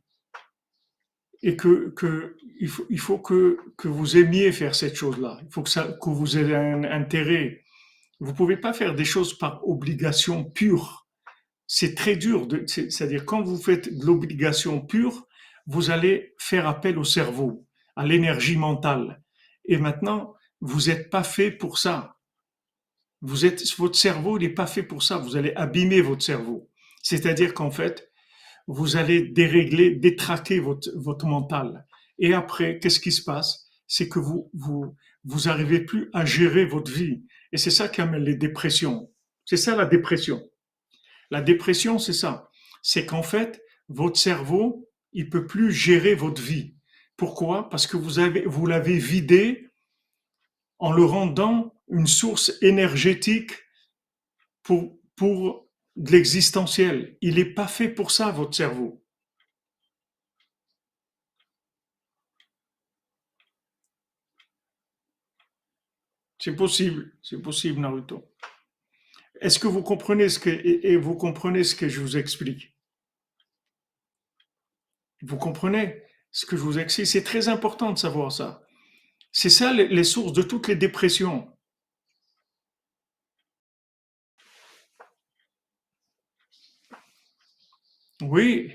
et que, que il faut, il faut que, que vous aimiez faire cette chose-là, il faut que, ça, que vous ayez un intérêt. Vous pouvez pas faire des choses par obligation pure. C'est très dur. C'est-à-dire, quand vous faites de l'obligation pure, vous allez faire appel au cerveau, à l'énergie mentale. Et maintenant, vous n'êtes pas fait pour ça. Vous êtes, votre cerveau n'est pas fait pour ça. Vous allez abîmer votre cerveau. C'est-à-dire qu'en fait, vous allez dérégler, détraquer votre, votre mental. Et après, qu'est-ce qui se passe? C'est que vous, vous, vous arrivez plus à gérer votre vie. Et c'est ça qui amène les dépressions. C'est ça la dépression. La dépression, c'est ça. C'est qu'en fait, votre cerveau, il peut plus gérer votre vie. Pourquoi? Parce que vous avez, vous l'avez vidé en le rendant une source énergétique pour, pour de l'existentiel. Il n'est pas fait pour ça, votre cerveau. C'est possible, c'est possible, Naruto. Est-ce que vous comprenez ce que vous comprenez ce que je vous explique? Vous comprenez ce que je vous explique C'est très important de savoir ça. C'est ça les sources de toutes les dépressions. Oui,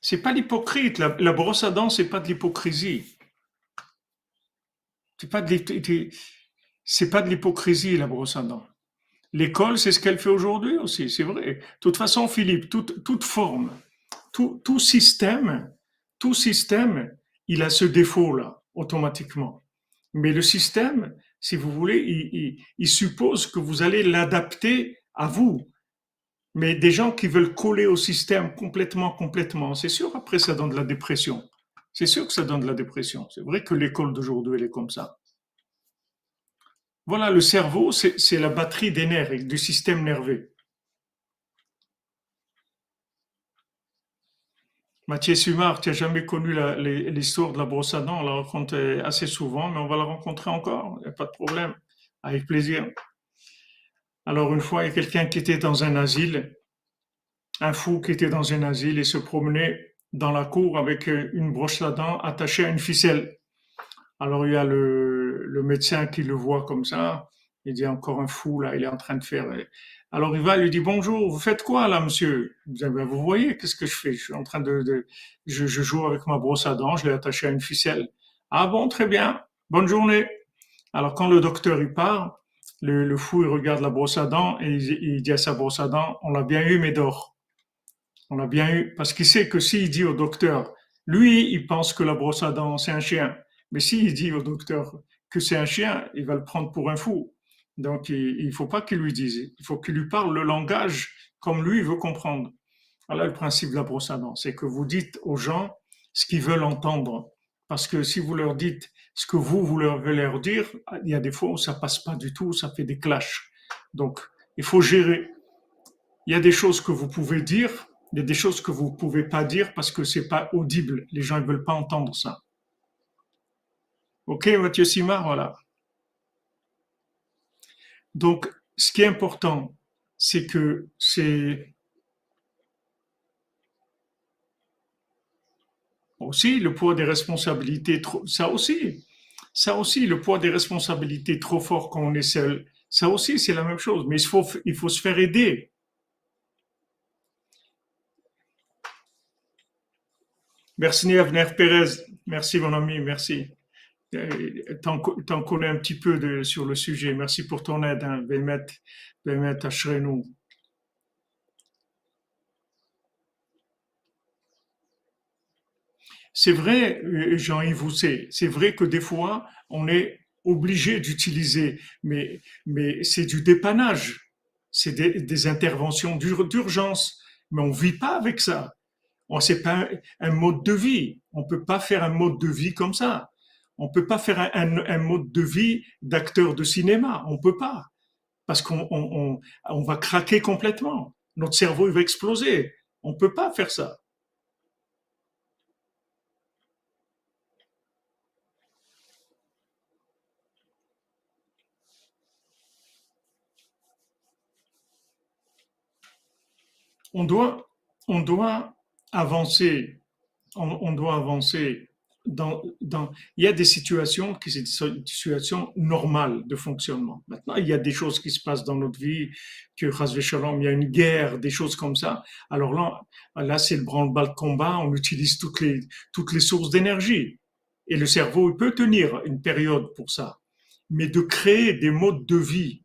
c'est pas l'hypocrite. La, brosse à dents, c'est pas de l'hypocrisie. C'est pas pas de l'hypocrisie la brosse à dents. L'école, c'est ce qu'elle fait aujourd'hui aussi, c'est vrai. De toute façon, Philippe, toute, forme, tout, tout système, tout système, il a ce défaut-là, automatiquement. Mais le système, si vous voulez, il, suppose que vous allez l'adapter à vous. Mais des gens qui veulent coller au système complètement, complètement, c'est sûr, après, ça donne de la dépression. C'est sûr que ça donne de la dépression. C'est vrai que l'école d'aujourd'hui, elle est comme ça. Voilà, le cerveau, c'est la batterie des nerfs, du système nerveux. Mathieu Sumar, tu n'as jamais connu l'histoire de la brosse à dents, on la raconte assez souvent, mais on va la rencontrer encore, il n'y a pas de problème, avec plaisir. Alors une fois, il y a quelqu'un qui était dans un asile, un fou qui était dans un asile et se promenait dans la cour avec une brosse à dents attachée à une ficelle. Alors il y a le, le médecin qui le voit comme ça, il dit encore un fou là, il est en train de faire alors il va, lui dit bonjour, vous faites quoi là, monsieur? Ben, Vous voyez, qu'est-ce que je fais? Je suis en train de, je, joue avec ma brosse à dents, je l'ai attachée à une ficelle. Ah bon, très bien, bonne journée. Alors quand le docteur il part, le, fou il regarde la brosse à dents et il, dit à sa brosse à dents, on l'a bien eu, mais d'or. On l'a bien eu parce qu'il sait que s'il dit au docteur, lui il pense que la brosse à dents c'est un chien, mais s'il dit au docteur que c'est un chien, il va le prendre pour un fou. Donc, il ne faut pas qu'il lui dise, il faut qu'il lui parle le langage comme lui veut comprendre. Voilà le principe de la brosse à dents, c'est que vous dites aux gens ce qu'ils veulent entendre. Parce que si vous leur dites ce que vous, vous leur voulez leur dire, il y a des fois où ça passe pas du tout, ça fait des clashs. Donc, il faut gérer. Il y a des choses que vous pouvez dire, il y a des choses que vous pouvez pas dire parce que c'est pas audible. Les gens ne veulent pas entendre ça. Ok, Mathieu Simard, voilà. Donc, ce qui est important, c'est que c'est aussi le poids des responsabilités, ça aussi, ça aussi, le poids des responsabilités trop fort quand on est seul, ça aussi, c'est la même chose, mais il faut, il faut se faire aider. Merci Avner Pérez, merci mon ami, merci. Euh, t'en connais un petit peu sur le sujet. Merci pour ton aide, hein, Bémet, Bémet nous C'est vrai, euh, Jean-Yves c'est vrai que des fois, on est obligé d'utiliser, mais, c'est du dépannage, c'est des, interventions d'urgence, mais on vit pas avec ça. C'est pas un, un mode de vie. On peut pas faire un mode de vie comme ça. On peut pas faire un, mode de vie d'acteur de cinéma. On peut pas. Parce qu'on on, va craquer complètement. Notre cerveau, va exploser. On peut pas faire ça. On doit avancer, on doit avancer il y a des situations qui sont des situations normales de fonctionnement. Maintenant, il y a des choses qui se passent dans notre vie, que il y a une guerre, des choses comme ça. Alors là, là c'est le branle-bas de combat, on utilise toutes les, toutes les sources d'énergie. Et le cerveau, il peut tenir une période pour ça. Mais de créer des modes de vie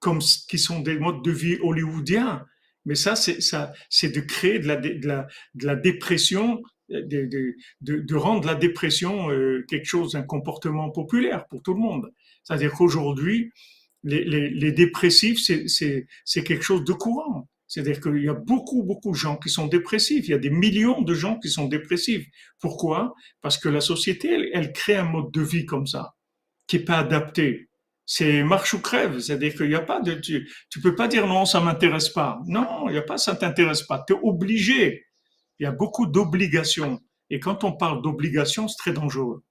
comme qui sont des modes de vie hollywoodiens, mais ça, c'est ça, c'est de créer de la, de la, de la dépression de, de, rendre la dépression euh, quelque chose, un comportement populaire pour tout le monde. C'est-à-dire qu'aujourd'hui, les, les, les, dépressifs, c'est quelque chose de courant. C'est-à-dire qu'il y a beaucoup, beaucoup de gens qui sont dépressifs. Il y a des millions de gens qui sont dépressifs. Pourquoi? Parce que la société, elle, crée un mode de vie comme ça, qui est pas adapté. C'est marche ou crève. C'est-à-dire qu'il n'y a pas de, tu, tu peux pas dire non, ça m'intéresse pas. Non, il n'y a pas ça t'intéresse pas. Tu es obligé. Il y a beaucoup d'obligations. Et quand on parle d'obligations, c'est très dangereux.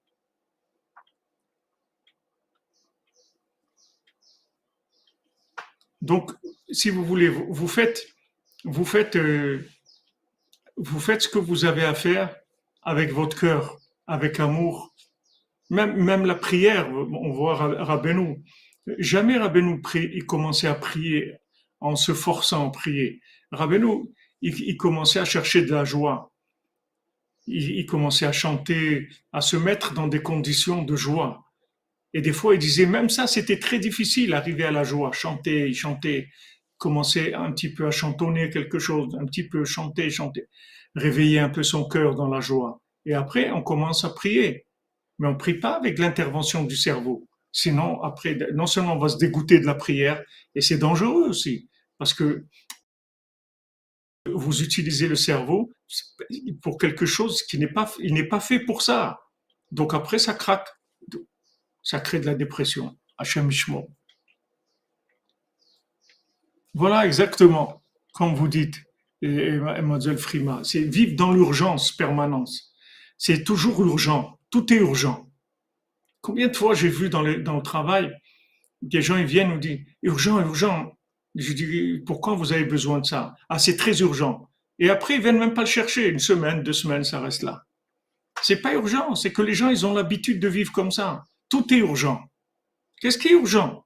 Donc, si vous voulez, vous, faites, vous faites, euh, vous faites ce que vous avez à faire avec votre cœur, avec amour. Même, même la prière, on voit Rabbeinu. Jamais Rabbeinu il commençait à prier en se forçant à prier. Rabbeinu, il, commençait à chercher de la joie. Il, commençait à chanter, à se mettre dans des conditions de joie. Et des fois, il disait, même ça, c'était très difficile, arriver à la joie, chanter, chanter, commencer un petit peu à chantonner quelque chose, un petit peu chanter, chanter, réveiller un peu son cœur dans la joie. Et après, on commence à prier. Mais on prie pas avec l'intervention du cerveau. Sinon, après, non seulement on va se dégoûter de la prière, et c'est dangereux aussi, parce que vous utilisez le cerveau pour quelque chose qui n'est pas, il n'est pas fait pour ça. Donc après, ça craque ça crée de la dépression. Hachem Voilà exactement, comme vous dites, Mademoiselle Frima, c'est vivre dans l'urgence permanence. C'est toujours urgent, tout est urgent. Combien de fois j'ai vu dans le, dans le travail, des gens ils viennent nous disent urgent, urgent. Je dis pourquoi vous avez besoin de ça? Ah, c'est très urgent. Et après, ils viennent même pas le chercher. Une semaine, deux semaines, ça reste là. C'est pas urgent, c'est que les gens, ils ont l'habitude de vivre comme ça. Tout est urgent. Qu'est-ce qui est urgent?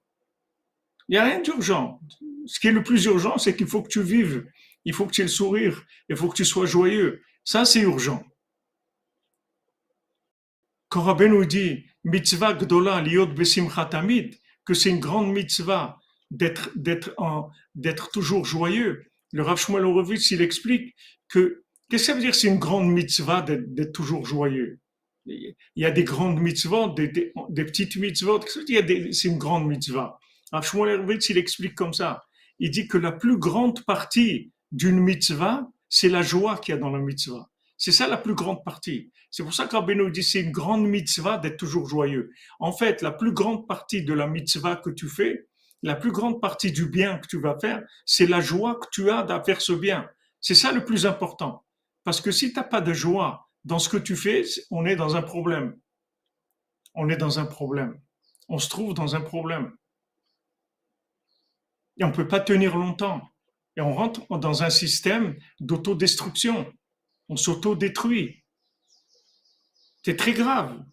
Il n'y a rien d'urgent. Ce qui est le plus urgent, c'est qu'il faut que tu vives. Il faut que tu aies le sourire. Il faut que tu sois joyeux. Ça, c'est urgent. Quand Rabbi nous dit mitzvah gdola liot besimchatamid, que c'est une grande mitzvah d'être d'être d'être toujours joyeux. Le Rav Shmuel Horowitz, il explique que qu'est-ce que ça veut dire c'est une grande mitzvah d'être toujours joyeux? Il y a des grandes mitzvot, des, des, petites mitzvot. C'est une grande mitzvah? Shmuel il explique comme ça. Il dit que la plus grande partie d'une mitzvah, c'est la joie qu'il y a dans la mitzvah. C'est ça la plus grande partie. C'est pour ça qu'Abeno dit c'est une grande mitzvah d'être toujours joyeux. En fait, la plus grande partie de la mitzvah que tu fais, la plus grande partie du bien que tu vas faire, c'est la joie que tu as d'à faire ce bien. C'est ça le plus important. Parce que si tu n'as pas de joie, dans ce que tu fais, on est dans un problème. On est dans un problème. On se trouve dans un problème. Et on ne peut pas tenir longtemps. Et on rentre dans un système d'autodestruction. On s'autodétruit. C'est très grave.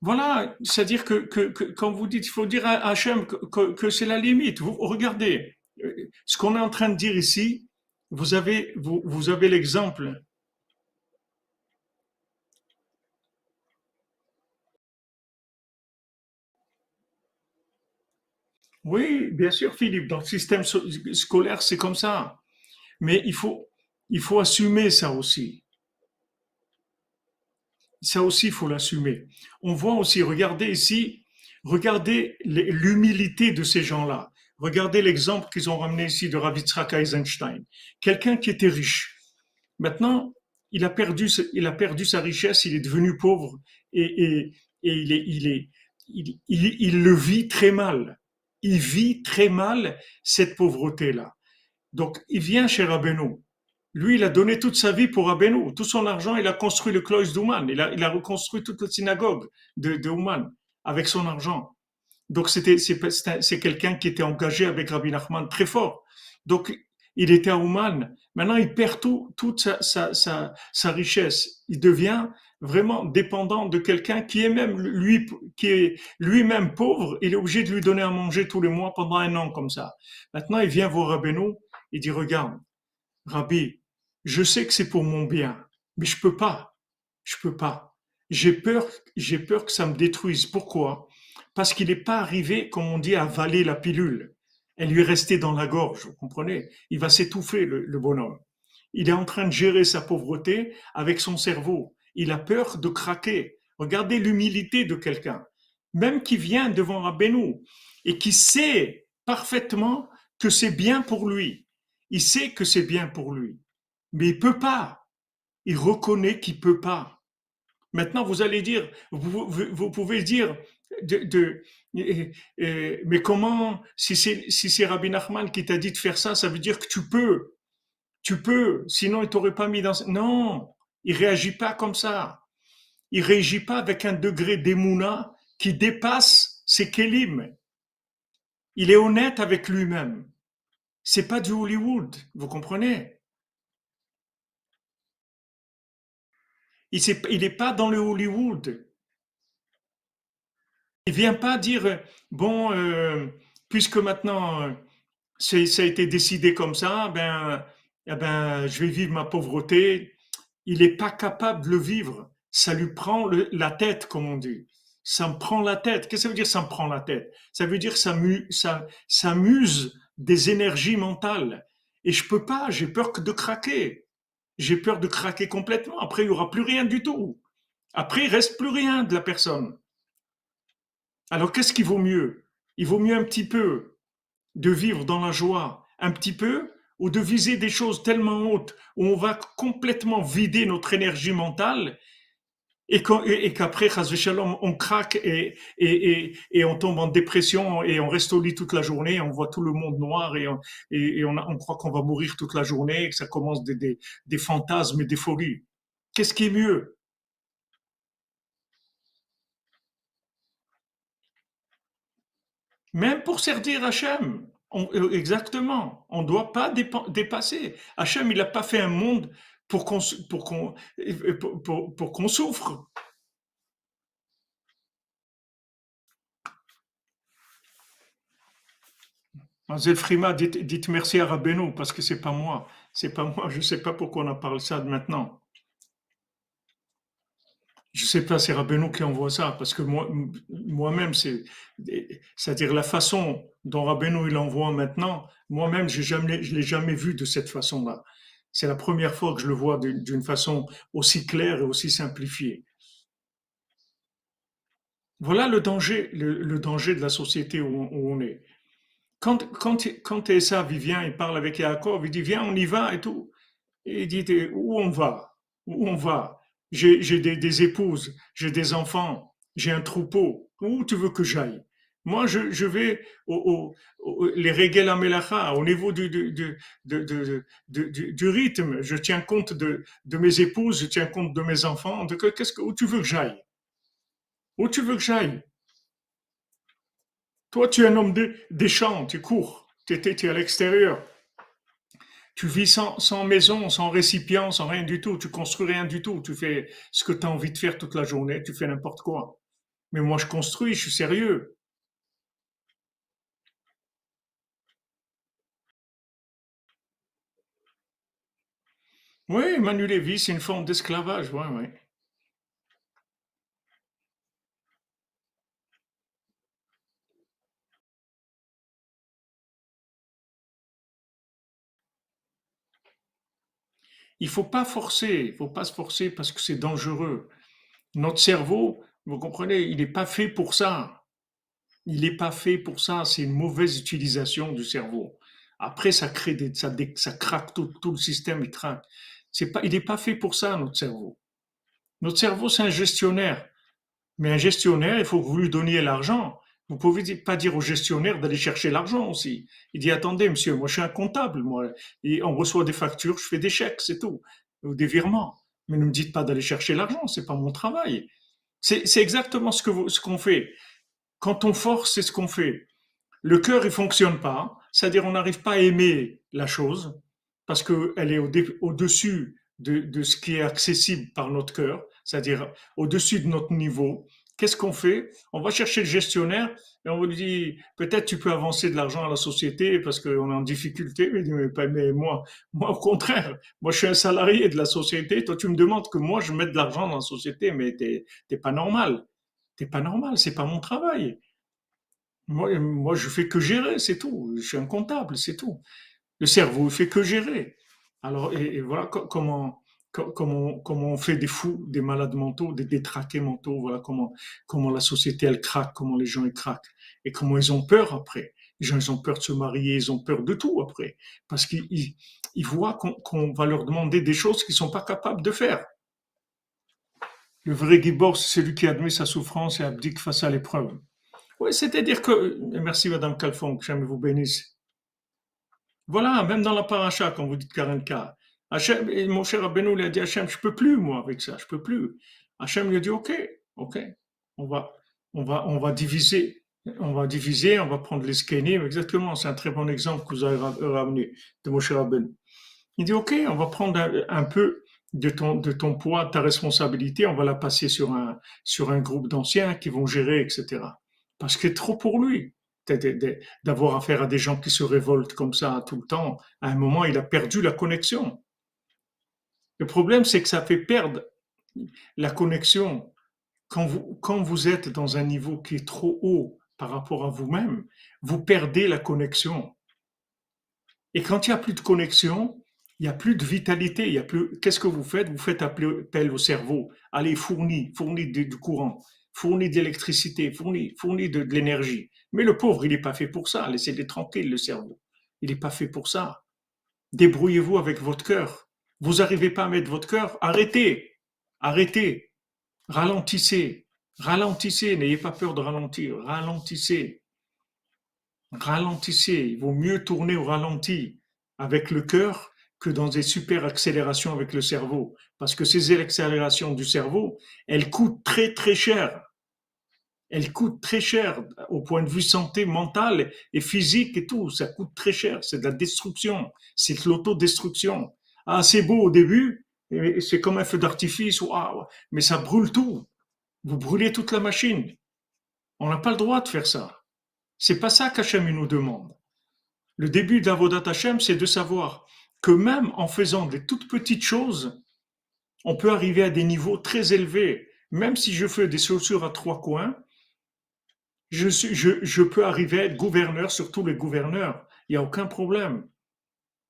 Voilà, c'est-à-dire que, quand vous dites, il faut dire à Hachem que, c'est la limite. Regardez, ce qu'on est en train de dire ici, vous avez, vous, vous avez l'exemple. Oui, bien sûr, Philippe, dans le système scolaire, c'est comme ça. Mais il faut, il faut assumer ça aussi. Ça aussi, il faut l'assumer. On voit aussi, regardez ici, regardez l'humilité de ces gens-là. Regardez l'exemple qu'ils ont ramené ici de Ravitzrak Eisenstein. Quelqu'un qui était riche. Maintenant, il a perdu, il a perdu sa richesse, il est devenu pauvre et, il, est, il, il, le vit très mal. Il vit très mal cette pauvreté-là. Donc, il vient chez Rabbeinu. Lui, il a donné toute sa vie pour Abenu. Tout son argent, il a construit le cloître d'Ouman. Il a, il a reconstruit toute la synagogue de, de avec son argent. Donc, c'est, quelqu'un qui était engagé avec Rabbi Nachman très fort. Donc, il était à Ouman. Maintenant, il perd tout, toute sa, sa, richesse. Il devient vraiment dépendant de quelqu'un qui est même lui, qui est lui-même pauvre. Il est obligé de lui donner à manger tous les mois pendant un an comme ça. Maintenant, il vient voir Rabbeinu. Il dit, regarde, Rabbi, je sais que c'est pour mon bien, mais je peux pas. Je peux pas. J'ai peur, j'ai peur que ça me détruise. Pourquoi? parce qu'il n'est pas arrivé, comme on dit, à avaler la pilule. Elle lui est restée dans la gorge, vous comprenez? Il va s'étouffer, le, bonhomme. Il est en train de gérer sa pauvreté avec son cerveau. Il a peur de craquer. Regardez l'humilité de quelqu'un, même qui vient devant Rabbeinu et qui sait parfaitement que c'est bien pour lui. Il sait que c'est bien pour lui, mais il peut pas. Il reconnaît qu'il peut pas. Maintenant, vous allez dire, vous, pouvez dire, de, mais comment, si c'est si c'est Rabbi Nachman qui t'a dit de faire ça, ça veut dire que tu peux, tu peux. Sinon, il t'aurait pas mis dans. Non, il réagit pas comme ça. Il réagit pas avec un degré d'émouna qui dépasse ses kélim. Il est honnête avec lui-même. C'est pas du Hollywood, vous comprenez? Il n'est pas dans le Hollywood. Il vient pas dire, bon, euh, puisque maintenant euh, ça a été décidé comme ça, ben, eh ben, je vais vivre ma pauvreté. Il n'est pas capable de le vivre. Ça lui prend la tête, comme on dit. Ça me prend la tête. Qu'est-ce que ça veut dire ça me prend la tête? Ça veut dire ça, ça, muse des énergies mentales. Et je peux pas, j'ai peur que de craquer j'ai peur de craquer complètement. Après, il n'y aura plus rien du tout. Après, il reste plus rien de la personne. Alors, qu'est-ce qui vaut mieux? Il vaut mieux un petit peu de vivre dans la joie, un petit peu, ou de viser des choses tellement hautes où on va complètement vider notre énergie mentale et qu'après, on craque et, et, et, on tombe en dépression et on reste au lit toute la journée, on voit tout le monde noir et on, et on, on croit qu'on va mourir toute la journée et que ça commence des, des, fantasmes et des folies. Qu'est-ce qui est mieux? Même pour servir Hachem, euh, exactement, on ne doit pas dépasser. Hachem, il n'a pas fait un monde pour qu'on souffre. Mazel Frima, dites, merci à Rabbeinu parce que c'est pas moi, c'est pas moi. Je sais pas pourquoi on en parle ça maintenant. Je sais pas, c'est Rabbeinu qui envoie ça parce que moi, moi-même, c'est, c'est-à-dire la façon dont Rabbeinu il envoie maintenant. Moi-même, j'ai jamais, je l'ai jamais vu de cette façon-là. C'est la première fois que je le vois d'une façon aussi claire et aussi simplifiée. Voilà le danger, le, danger de la société où, on est. Quand, quand, quand Esa vient, il parle avec Yaakov, il dit Viens, on y va et tout. Et il dit Où on va? Où on va? J'ai des, des épouses, j'ai des enfants, j'ai un troupeau. Où tu veux que j'aille? Moi, je, vais au, au, les régel amelacha, au niveau du, rythme. Je tiens compte de, de mes épouses, je tiens compte de mes enfants. De, où tu veux que j'aille? Où tu veux que j'aille? Toi, tu es un homme des champs, tu cours, tu es, es à l'extérieur. Tu vis sans, sans, maison, sans récipient, sans rien du tout. Tu construis rien du tout. Tu fais ce que tu as envie de faire toute la journée. Tu fais n'importe quoi. Mais moi, je construis, je suis sérieux. Oui, Manu Lévy, c'est une forme d'esclavage, oui, oui. Il faut pas forcer, il faut pas se forcer parce que c'est dangereux. Notre cerveau, vous comprenez, il n'est pas fait pour ça. Il n'est pas fait pour ça. C'est une mauvaise utilisation du cerveau. Après, ça crée ça, craque tout, tout le système, il craque pas, il n'est pas fait pour ça, notre cerveau. Notre cerveau, c'est un gestionnaire. Mais un gestionnaire, il faut que vous lui donniez l'argent. Vous pouvez pas dire au gestionnaire d'aller chercher l'argent aussi. Il dit, attendez, monsieur, moi, je suis un comptable, moi. Et on reçoit des factures, je fais des chèques, c'est tout. Ou des virements. Mais ne me dites pas d'aller chercher l'argent, c'est pas mon travail. C'est exactement ce que ce qu'on fait. Quand on force, c'est ce qu'on fait. Le cœur, il fonctionne pas. C'est-à-dire, on n'arrive pas à aimer la chose parce qu'elle est au-dessus de, ce qui est accessible par notre cœur, c'est-à-dire au-dessus de notre niveau. Qu'est-ce qu'on fait? On va chercher le gestionnaire et on lui dit peut-être tu peux avancer de l'argent à la société parce qu'on est en difficulté. Mais, mais, mais, moi, moi au contraire, moi je suis un salarié de la société. Toi tu me demandes que moi je mette de l'argent dans la société, mais t'es pas normal. T'es pas normal, c'est pas mon travail. Moi, moi, je fais que gérer, c'est tout. Je suis un comptable, c'est tout. Le cerveau, il fait que gérer. Alors, et, voilà co- comment, co- comment, comment on fait des fous, des malades mentaux, des détraqués mentaux. Voilà comment, comment la société, elle craque, comment les gens, ils craquent. Et comment ils ont peur après. Les gens, ils ont peur de se marier, ils ont peur de tout après. Parce qu'ils ils, ils voient qu'on va leur demander des choses qu'ils sont pas capables de faire. Le vrai Gibor, c'est celui qui admet sa souffrance et abdique face à l'épreuve. Oui, c'est-à-dire que, merci Madame Calfon, que jamais vous bénisse. Voilà, même dans la paracha, quand vous dites Karenka, Hachem, et mon cher Rabbeinu lui a dit Hachem, je peux plus, moi, avec ça, je peux plus. Hachem lui a dit, OK, OK, on va, on va, on va diviser, on va diviser, on va prendre les skénim, exactement, c'est un très bon exemple que vous avez ramené de mon cher Rabbeinu. Il dit, OK, on va prendre un, un peu de ton, de ton poids, ta responsabilité, on va la passer sur un, sur un groupe d'anciens qui vont gérer, etc. Parce que trop pour lui d'avoir affaire à des gens qui se révoltent comme ça tout le temps. À un moment, il a perdu la connexion. Le problème, c'est que ça fait perdre la connexion quand vous, quand vous êtes dans un niveau qui est trop haut par rapport à vous-même, vous perdez la connexion. Et quand il n'y a plus de connexion, il n'y a plus de vitalité, il y a plus. Qu'est-ce que vous faites? Vous faites appel au cerveau. Allez, fournis, fournis du courant, fournis d'électricité, fournis, fournis de, de l'énergie. Mais le pauvre, il n'est pas fait pour ça. Laissez-le tranquille, le cerveau. Il n'est pas fait pour ça. Débrouillez-vous avec votre cœur. Vous n'arrivez pas à mettre votre cœur, arrêtez, arrêtez, ralentissez, ralentissez, n'ayez pas peur de ralentir, ralentissez, ralentissez. Il vaut mieux tourner au ralenti avec le cœur que dans des super accélérations avec le cerveau. Parce que ces accélérations du cerveau, elles coûtent très très cher. Elles coûtent très cher au point de vue santé mentale et physique et tout. Ça coûte très cher. C'est de la destruction. C'est de l'autodestruction. Ah, c'est beau au début. C'est comme un feu d'artifice. Waouh. Mais ça brûle tout. Vous brûlez toute la machine. On n'a pas le droit de faire ça. C'est pas ça qu'Hachem nous demande. Le début de la Vodat Hachem, c'est de savoir que même en faisant des toutes petites choses, on peut arriver à des niveaux très élevés. Même si je fais des chaussures à trois coins, je, je, je peux arriver à être gouverneur sur tous les gouverneurs. Il n'y a aucun problème.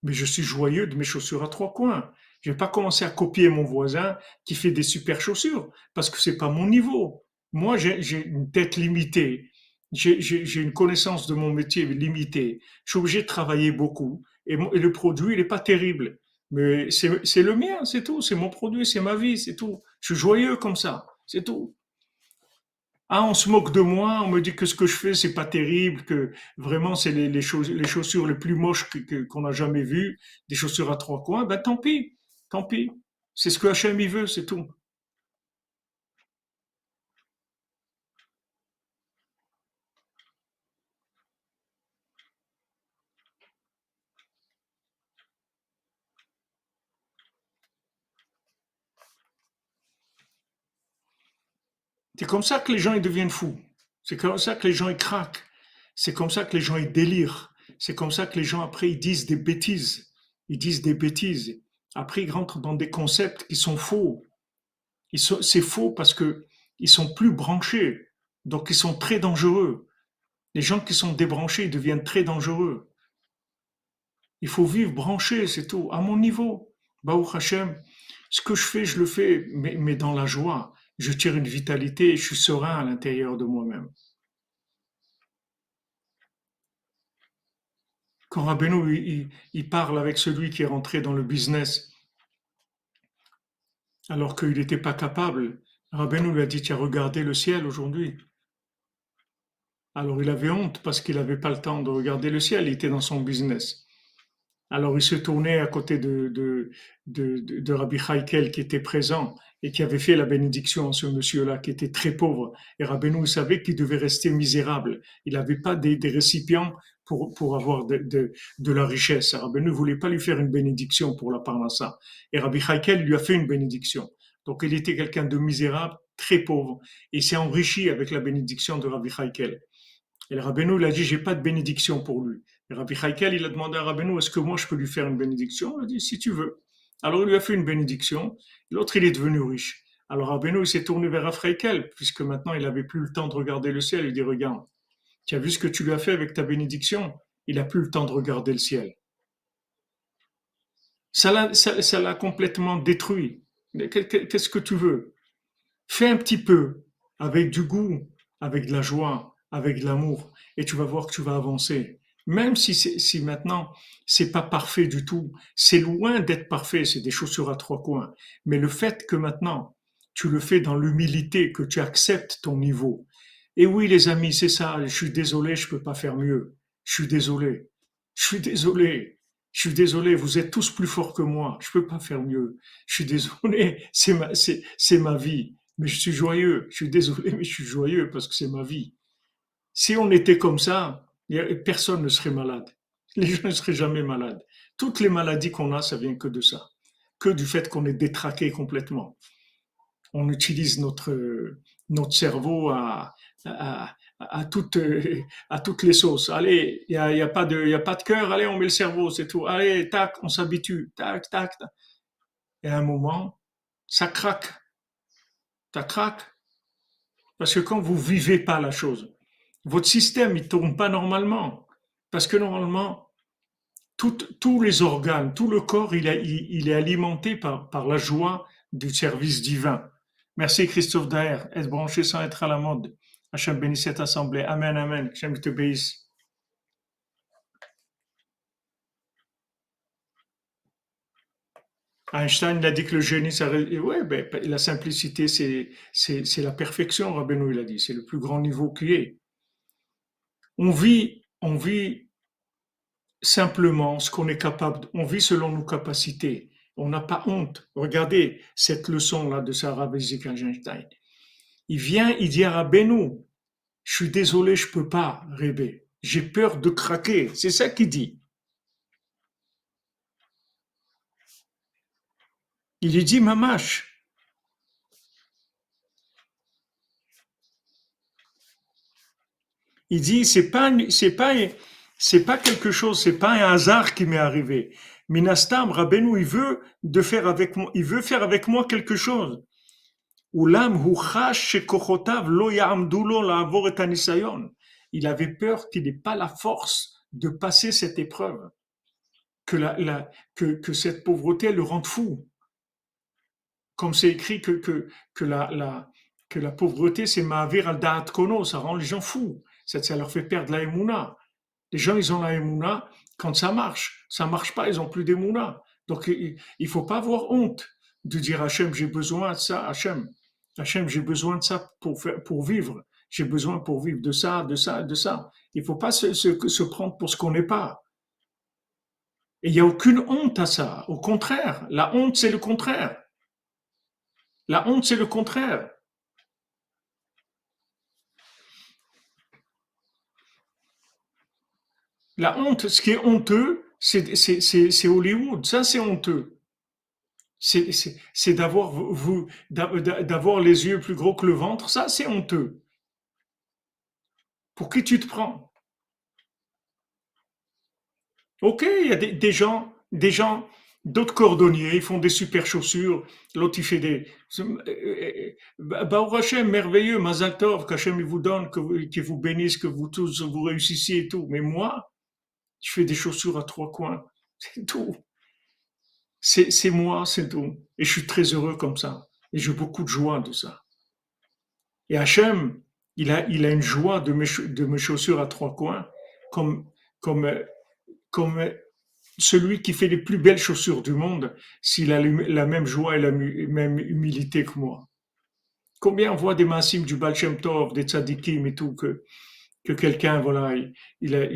Mais je suis joyeux de mes chaussures à trois coins. Je vais pas commencer à copier mon voisin qui fait des super chaussures parce que c'est pas mon niveau. Moi, j'ai une tête limitée. J'ai une connaissance de mon métier limitée. Je suis obligé de travailler beaucoup. Et, et le produit, il n'est pas terrible. Mais c'est le mien, c'est tout. C'est mon produit, c'est ma vie, c'est tout. Je suis joyeux comme ça, c'est tout. Ah, on se moque de moi, on me dit que ce que je fais, c'est pas terrible, que vraiment c'est les, chaussures, les plus moches qu'on que, jamais vues, des chaussures à trois coins. Ben tant pis, tant pis. C'est ce que Hachem il veut, c'est tout. C'est comme ça que les gens ils deviennent fous. C'est comme ça que les gens ils craquent. C'est comme ça que les gens ils délirent. C'est comme ça que les gens après ils disent des bêtises. Ils disent des bêtises. Après ils rentrent dans des concepts qui sont faux. C'est faux parce que ils sont plus branchés. Donc ils sont très dangereux. Les gens qui sont débranchés ils deviennent très dangereux. Il faut vivre branché, c'est tout, à mon niveau. Baruch Hashem, ce que je fais, je le fais, mais, mais dans la joie je tire une vitalité et je suis serein à l'intérieur de moi-même. Quand Rabbeinu, il, parle avec celui qui est rentré dans le business, alors qu'il n'était pas capable, Rabbeinu lui a dit, tu as le ciel aujourd'hui. Alors il avait honte parce qu'il n'avait pas le temps de regarder le ciel, il était dans son business. Alors il se tournait à côté de, de, Rabbi Haïkel qui était présent et qui avait fait la bénédiction à ce monsieur-là qui était très pauvre. Et Rabbeinu savait qu'il devait rester misérable. Il n'avait pas des, récipients pour, pour avoir de, de, de la richesse. Rabbeinu ne voulait pas lui faire une bénédiction pour la parnassa. Et Rabbi Haïkel lui a fait une bénédiction. Donc il était quelqu'un de misérable, très pauvre, et s'est enrichi avec la bénédiction de Rabbi Haïkel. Et le Rabbeinu, il a dit, j'ai pas de bénédiction pour lui. Et Rabbi Haïkel, il a demandé à Rabbeinu, est-ce que moi je peux lui faire une bénédiction? Il a dit, si tu veux. Alors il lui a fait une bénédiction. L'autre, il est devenu riche. Alors Rabbeinu, il s'est tourné vers Haïkel, puisque maintenant il n'avait plus le temps de regarder le ciel. Il dit, regarde, Tu as vu ce que tu lui as fait avec ta bénédiction? Il n'a plus le temps de regarder le ciel. Ça l'a complètement détruit. Qu'est-ce que tu veux? Fais un petit peu, avec du goût, avec de la joie, avec de l'amour, et tu vas voir que tu vas avancer. Même si, si maintenant c'est pas parfait du tout, c'est loin d'être parfait, c'est des chaussures à trois coins. Mais le fait que maintenant tu le fais dans l'humilité, que tu acceptes ton niveau. Et oui, les amis, c'est ça. Je suis désolé, je peux pas faire mieux. Je suis désolé. Je suis désolé. Je suis désolé. Vous êtes tous plus forts que moi. Je peux pas faire mieux. Je suis désolé. C'est ma, c'est ma vie. Mais je suis joyeux. Je suis désolé, mais je suis joyeux parce que c'est ma vie. Si on était comme ça, personne ne serait malade. Les gens ne seraient jamais malades. Toutes les maladies qu'on a, ça vient que de ça. Que du fait qu'on est détraqué complètement. On utilise notre, notre cerveau à, à, toutes, à toutes les sauces. Allez, il n'y a, a, pas de, a pas de cœur, allez, on met le cerveau, c'est tout. Allez, tac, on s'habitue, tac, tac. Et à un moment, ça craque. Ça craque. Parce que quand vous vivez pas la chose, votre système, il tourne pas normalement. Parce que normalement, tous les organes, tout le corps, il, est alimenté par, la joie du service divin. Merci Christophe Daher. Être branché sans être à la mode. Hachem bénisse cette assemblée. Amen, amen. Hachem te bénisse. Einstein a dit que le génie, ça, ouais, ben, la simplicité, c'est, c'est, la perfection, Rabbeinu, il a dit. C'est le plus grand niveau qui est. On vit, on vit simplement ce qu'on est capable, on vit selon nos capacités. On n'a pas honte. Regardez cette leçon-là de Sarah Einstein. Il vient, il dit à Rabbeinu, je suis désolé, je peux pas rêver. J'ai peur de craquer. C'est ça qu'il dit. Il lui dit, mamache, Il dit, c'est pas, c'est pas, c'est pas quelque chose, c'est pas un hasard qui m'est arrivé. Minastam, Rabbeinu, il veut de faire avec moi, il veut faire avec moi quelque chose. Il avait peur qu'il n'ait pas la force de passer cette épreuve, que, la, la, que, que cette pauvreté le rende fou. Comme c'est écrit que, que, que, la, la, que la pauvreté, c'est ma'avir al kono, ça rend les gens fous ça leur fait perdre la émouna. Les gens, ils ont la émouna quand ça marche. Ça marche pas, ils ont plus d'émouna. Donc, il, il faut pas avoir honte de dire Hachem, j'ai besoin de ça, Hachem. Hachem, j'ai besoin de ça pour faire, pour vivre. J'ai besoin pour vivre de ça, de ça, de ça. Il faut pas se, se, se prendre pour ce qu'on n'est pas. Et il n'y a aucune honte à ça. Au contraire, la honte, c'est le contraire. La honte, c'est le contraire. La honte, ce qui est honteux, c'est Hollywood. Ça, c'est honteux. C'est d'avoir les yeux plus gros que le ventre. Ça, c'est honteux. Pour qui tu te prends? Ok, il y a des, gens, des gens, d'autres cordonniers, ils font des super chaussures. L'autre, il fait des. Bah, merveilleux, Mazatov, qu'Hachem vous donne, que, vous bénisse, que vous tous vous réussissiez et tout. Mais moi, je fais des chaussures à trois coins. C'est tout. C'est moi, c'est tout. Et je suis très heureux comme ça. Et j'ai beaucoup de joie de ça. Et Hachem, il a, il a une joie de mes, chaussures à trois coins, comme, comme, comme celui qui fait les plus belles chaussures du monde, s'il a la même joie et la même humilité que moi. Combien on voit des massimes du Baal Tov, des tzadikim et tout, que, que quelqu'un, voilà, il, a,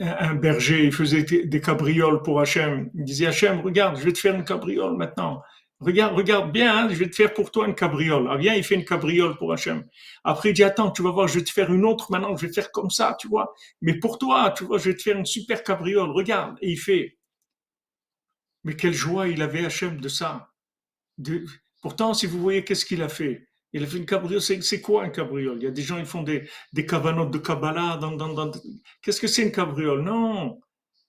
un berger, il faisait des cabrioles pour Hachem. Il disait Hachem, regarde, je vais te faire une cabriole maintenant. Regarde, regarde bien, hein, je vais te faire pour toi une cabriole. Ah, viens, il fait une cabriole pour Hachem. Après, il dit, attends, tu vas voir, je vais te faire une autre maintenant, je vais te faire comme ça, tu vois. Mais pour toi, tu vois, je vais te faire une super cabriole. Regarde. Et il fait. Mais quelle joie il avait Hachem de ça. Pourtant, si vous voyez qu'est-ce qu'il a fait, il a fait une cabriole. C'est, quoi un cabriole Il y a des gens qui font des, des cabanotes de Kabbalah. Qu'est-ce que c'est une cabriole Non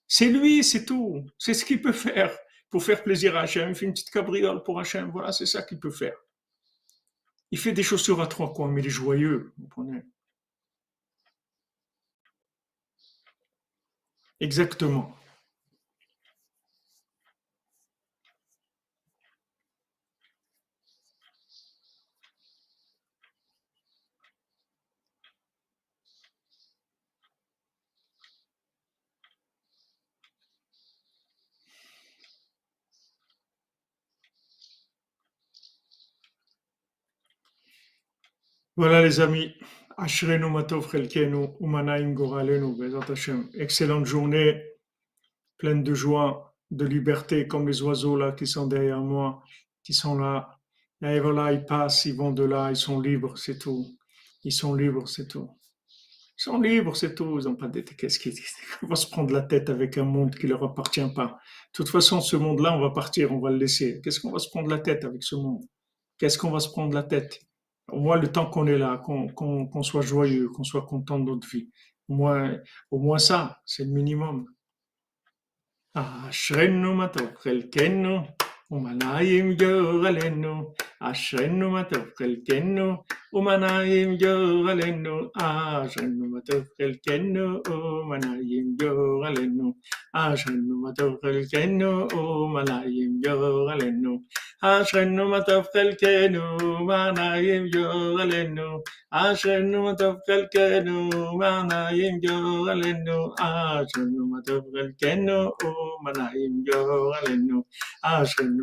C'est lui, c'est tout. C'est ce qu'il peut faire pour faire plaisir à Hachem. Il fait une petite cabriole pour Hachem. Voilà, c'est ça qu'il peut faire. Il fait des chaussures à trois coins, mais il est joyeux, vous comprenez? Exactement. Voilà les amis, Ashrenu Matov Umanaim Goralenu, Bezat. Excellente journée, pleine de joie, de liberté, comme les oiseaux là qui sont derrière moi, qui sont là. Et voilà, ils passent, ils vont de là, ils sont libres, c'est tout. Ils sont libres, c'est tout. Ils sont libres, c'est tout. Ils n'ont pas de qu'est-ce qu'ils vont se prendre la tête avec un monde qui leur appartient pas. De toute façon, ce monde-là, on va partir, on va le laisser. Qu'est-ce qu'on va se prendre la tête avec ce monde? Qu'est-ce qu'on va se prendre la tête? Au moins le temps qu'on est là, qu'on soit joyeux, qu'on soit content de notre vie. Au moins, au moins ça, c'est le minimum. ومنايم جغلنو عشنو ما تبقل كنو ومنايم جغلنو عشنو ما تبقل كنو ومنايم جغلنو عشنو ما تبقل كنو ومنايم جغلنو عشنو ما تبقل كنو ومنايم جغلنو عشنو ما تبقل كنو ومنايم جغلنو عشنو ما تبقل كنو ومنايم جغلنو عشنو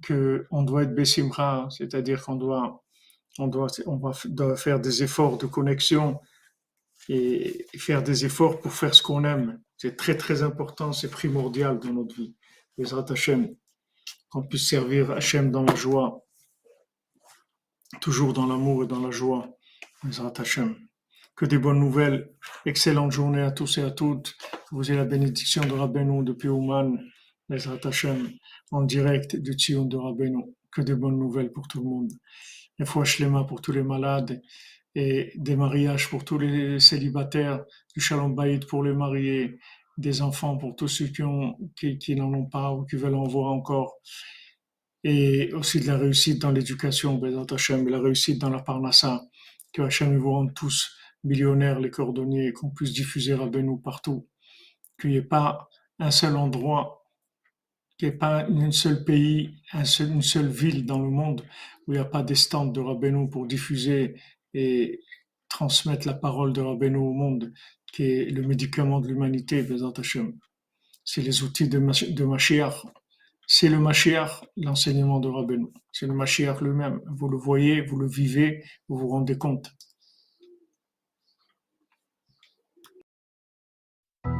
que on doit être Bessimra, c'est-à-dire qu'on doit, on doit, on va, faire des efforts de connexion et faire des efforts pour faire ce qu'on aime. C'est très très important, c'est primordial dans notre vie. Hashem, qu'on puisse servir Hachem dans la joie, toujours dans l'amour et dans la joie. Hashem. Que des bonnes nouvelles. Excellente journée à tous et à toutes. Que vous ayez la bénédiction de Rabbeinu depuis Ouman. Hashem en direct du Tzion de Rabbeinu. Que de bonnes nouvelles pour tout le monde. Une fois Shlema pour tous les malades et des mariages pour tous les célibataires, du Shalom Bayit pour les mariés, des enfants pour tous ceux qui, n'en ont pas ou qui veulent en voir encore. Et aussi de la réussite dans l'éducation, Bézat Hashem, et la réussite dans la Parnassa. Que Hashem vous rende tous millionnaires, les cordonniers, qu'on puisse diffuser Rabbeinu partout. Qu'il n'y ait pas un seul endroit qu'il n'y ait pas un seul pays, une seule ville dans le monde où il n'y a pas des stands de Rabbeinu pour diffuser et transmettre la parole de Rabbeinu au monde, qui est le médicament de l'humanité, C'est les outils de, de. C'est le Mashiach, l'enseignement de Rabbeinu. C'est le Mashiach lui-même. Vous le voyez, vous le vivez, vous vous rendez compte.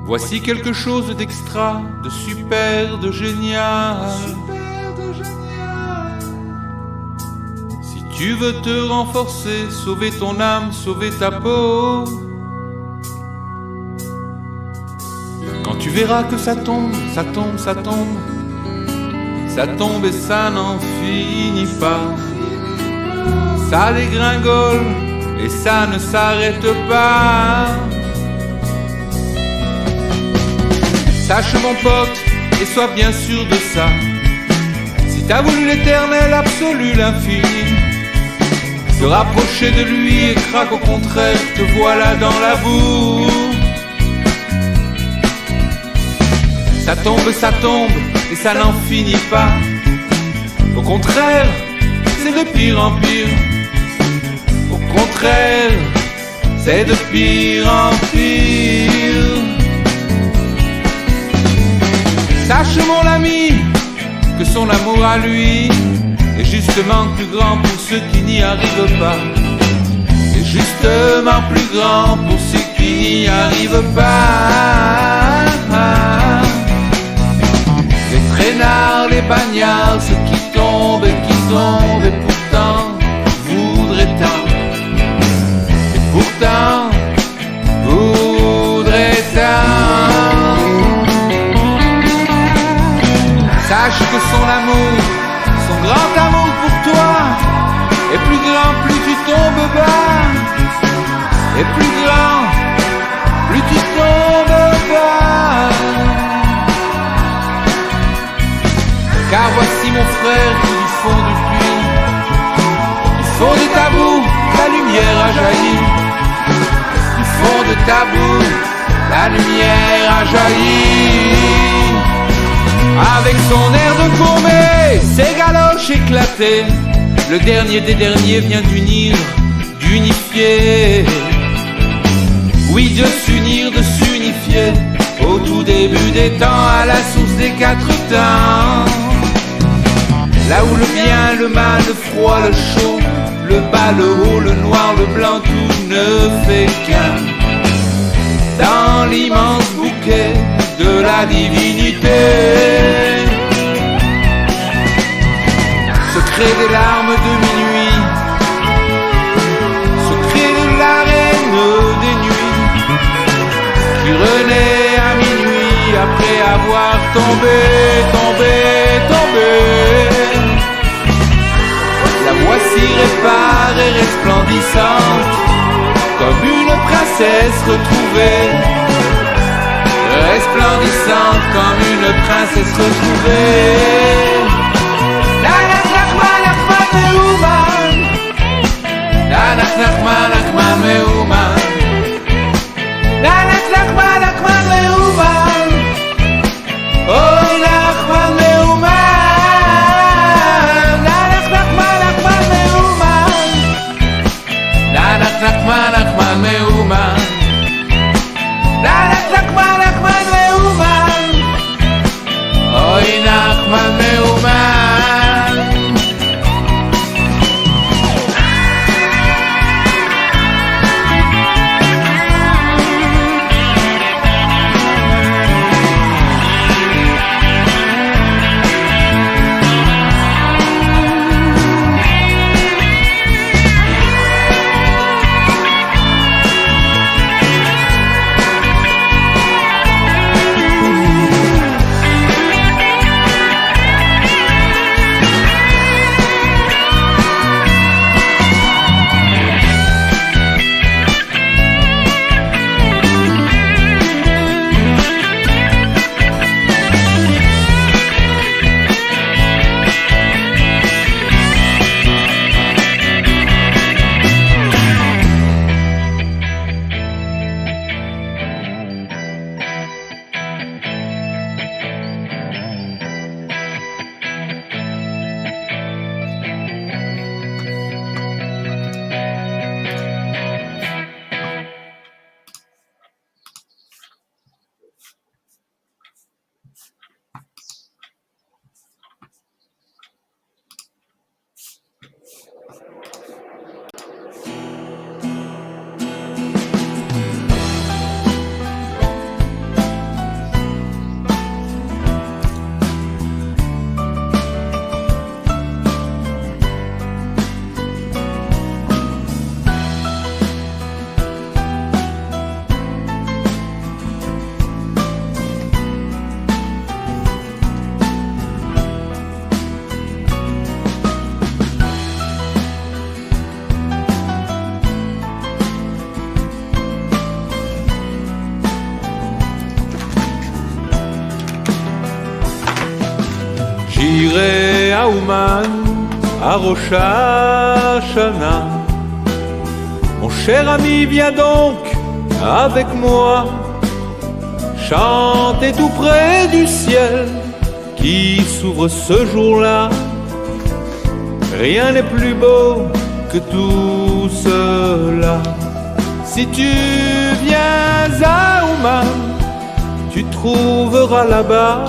Voici quelque chose d'extra, de super, de génial. Si tu veux te renforcer, sauver ton âme, sauver ta peau. Quand tu verras que ça tombe, ça tombe, ça tombe, ça tombe et ça n'en finit pas. Ça dégringole et ça ne s'arrête pas. Sache mon pote, et sois bien sûr de ça. Si t'as voulu l'éternel absolu, l'infini, te rapprocher de lui et craque au contraire, te voilà dans la boue. Ça tombe, ça tombe, et ça n'en finit pas. Au contraire, c'est de pire en pire. Au contraire, c'est de pire en pire. Sache mon ami que son amour à lui est justement plus grand pour ceux qui n'y arrivent pas. Est justement plus grand pour ceux qui n'y arrivent pas. Les traînards, les bagnards, ceux qui tombent et qui tombent et pourtant voudraient tant. Et pourtant frères qui du fond du puits, du fond de ta boue, la lumière a jailli. Du fond de ta boue, la lumière a jailli. Avec son air de courbé, ses galoches éclatées, le dernier des derniers vient d'unir, d'unifier. Oui, de s'unir, de s'unifier, au tout début des temps, à la source des quatre temps. Là où le bien, le mal, le froid, le chaud, le bas, le haut, le noir, le blanc, tout ne fait qu'un. Dans l'immense bouquet de la divinité. Secret des larmes de minuit, secret de la reine des nuits, qui renaît à minuit après avoir tombé, tombé, tombé. La voici réparée, resplendissante, comme une princesse retrouvée resplendissante comme une princesse retrouvée. Mon cher ami, viens donc avec moi. Chantez tout près du ciel qui s'ouvre ce jour-là. Rien n'est plus beau que tout cela. Si tu viens à Ouman, tu trouveras là-bas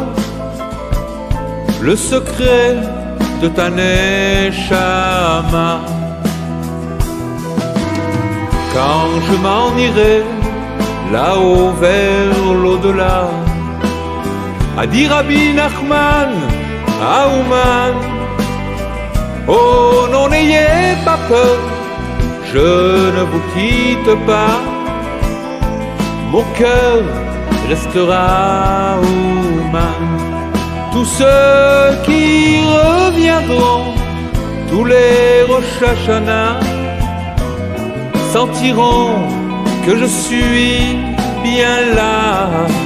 le secret ta neshama. Quand je m'en irai là-haut vers l'au-delà, à dire Rabbi Nachman, à Ouman, oh non n'ayez pas peur, je ne vous quitte pas, mon cœur restera Ouman tous ceux qui reviendront, tous les Rochachana sentiront que je suis bien là.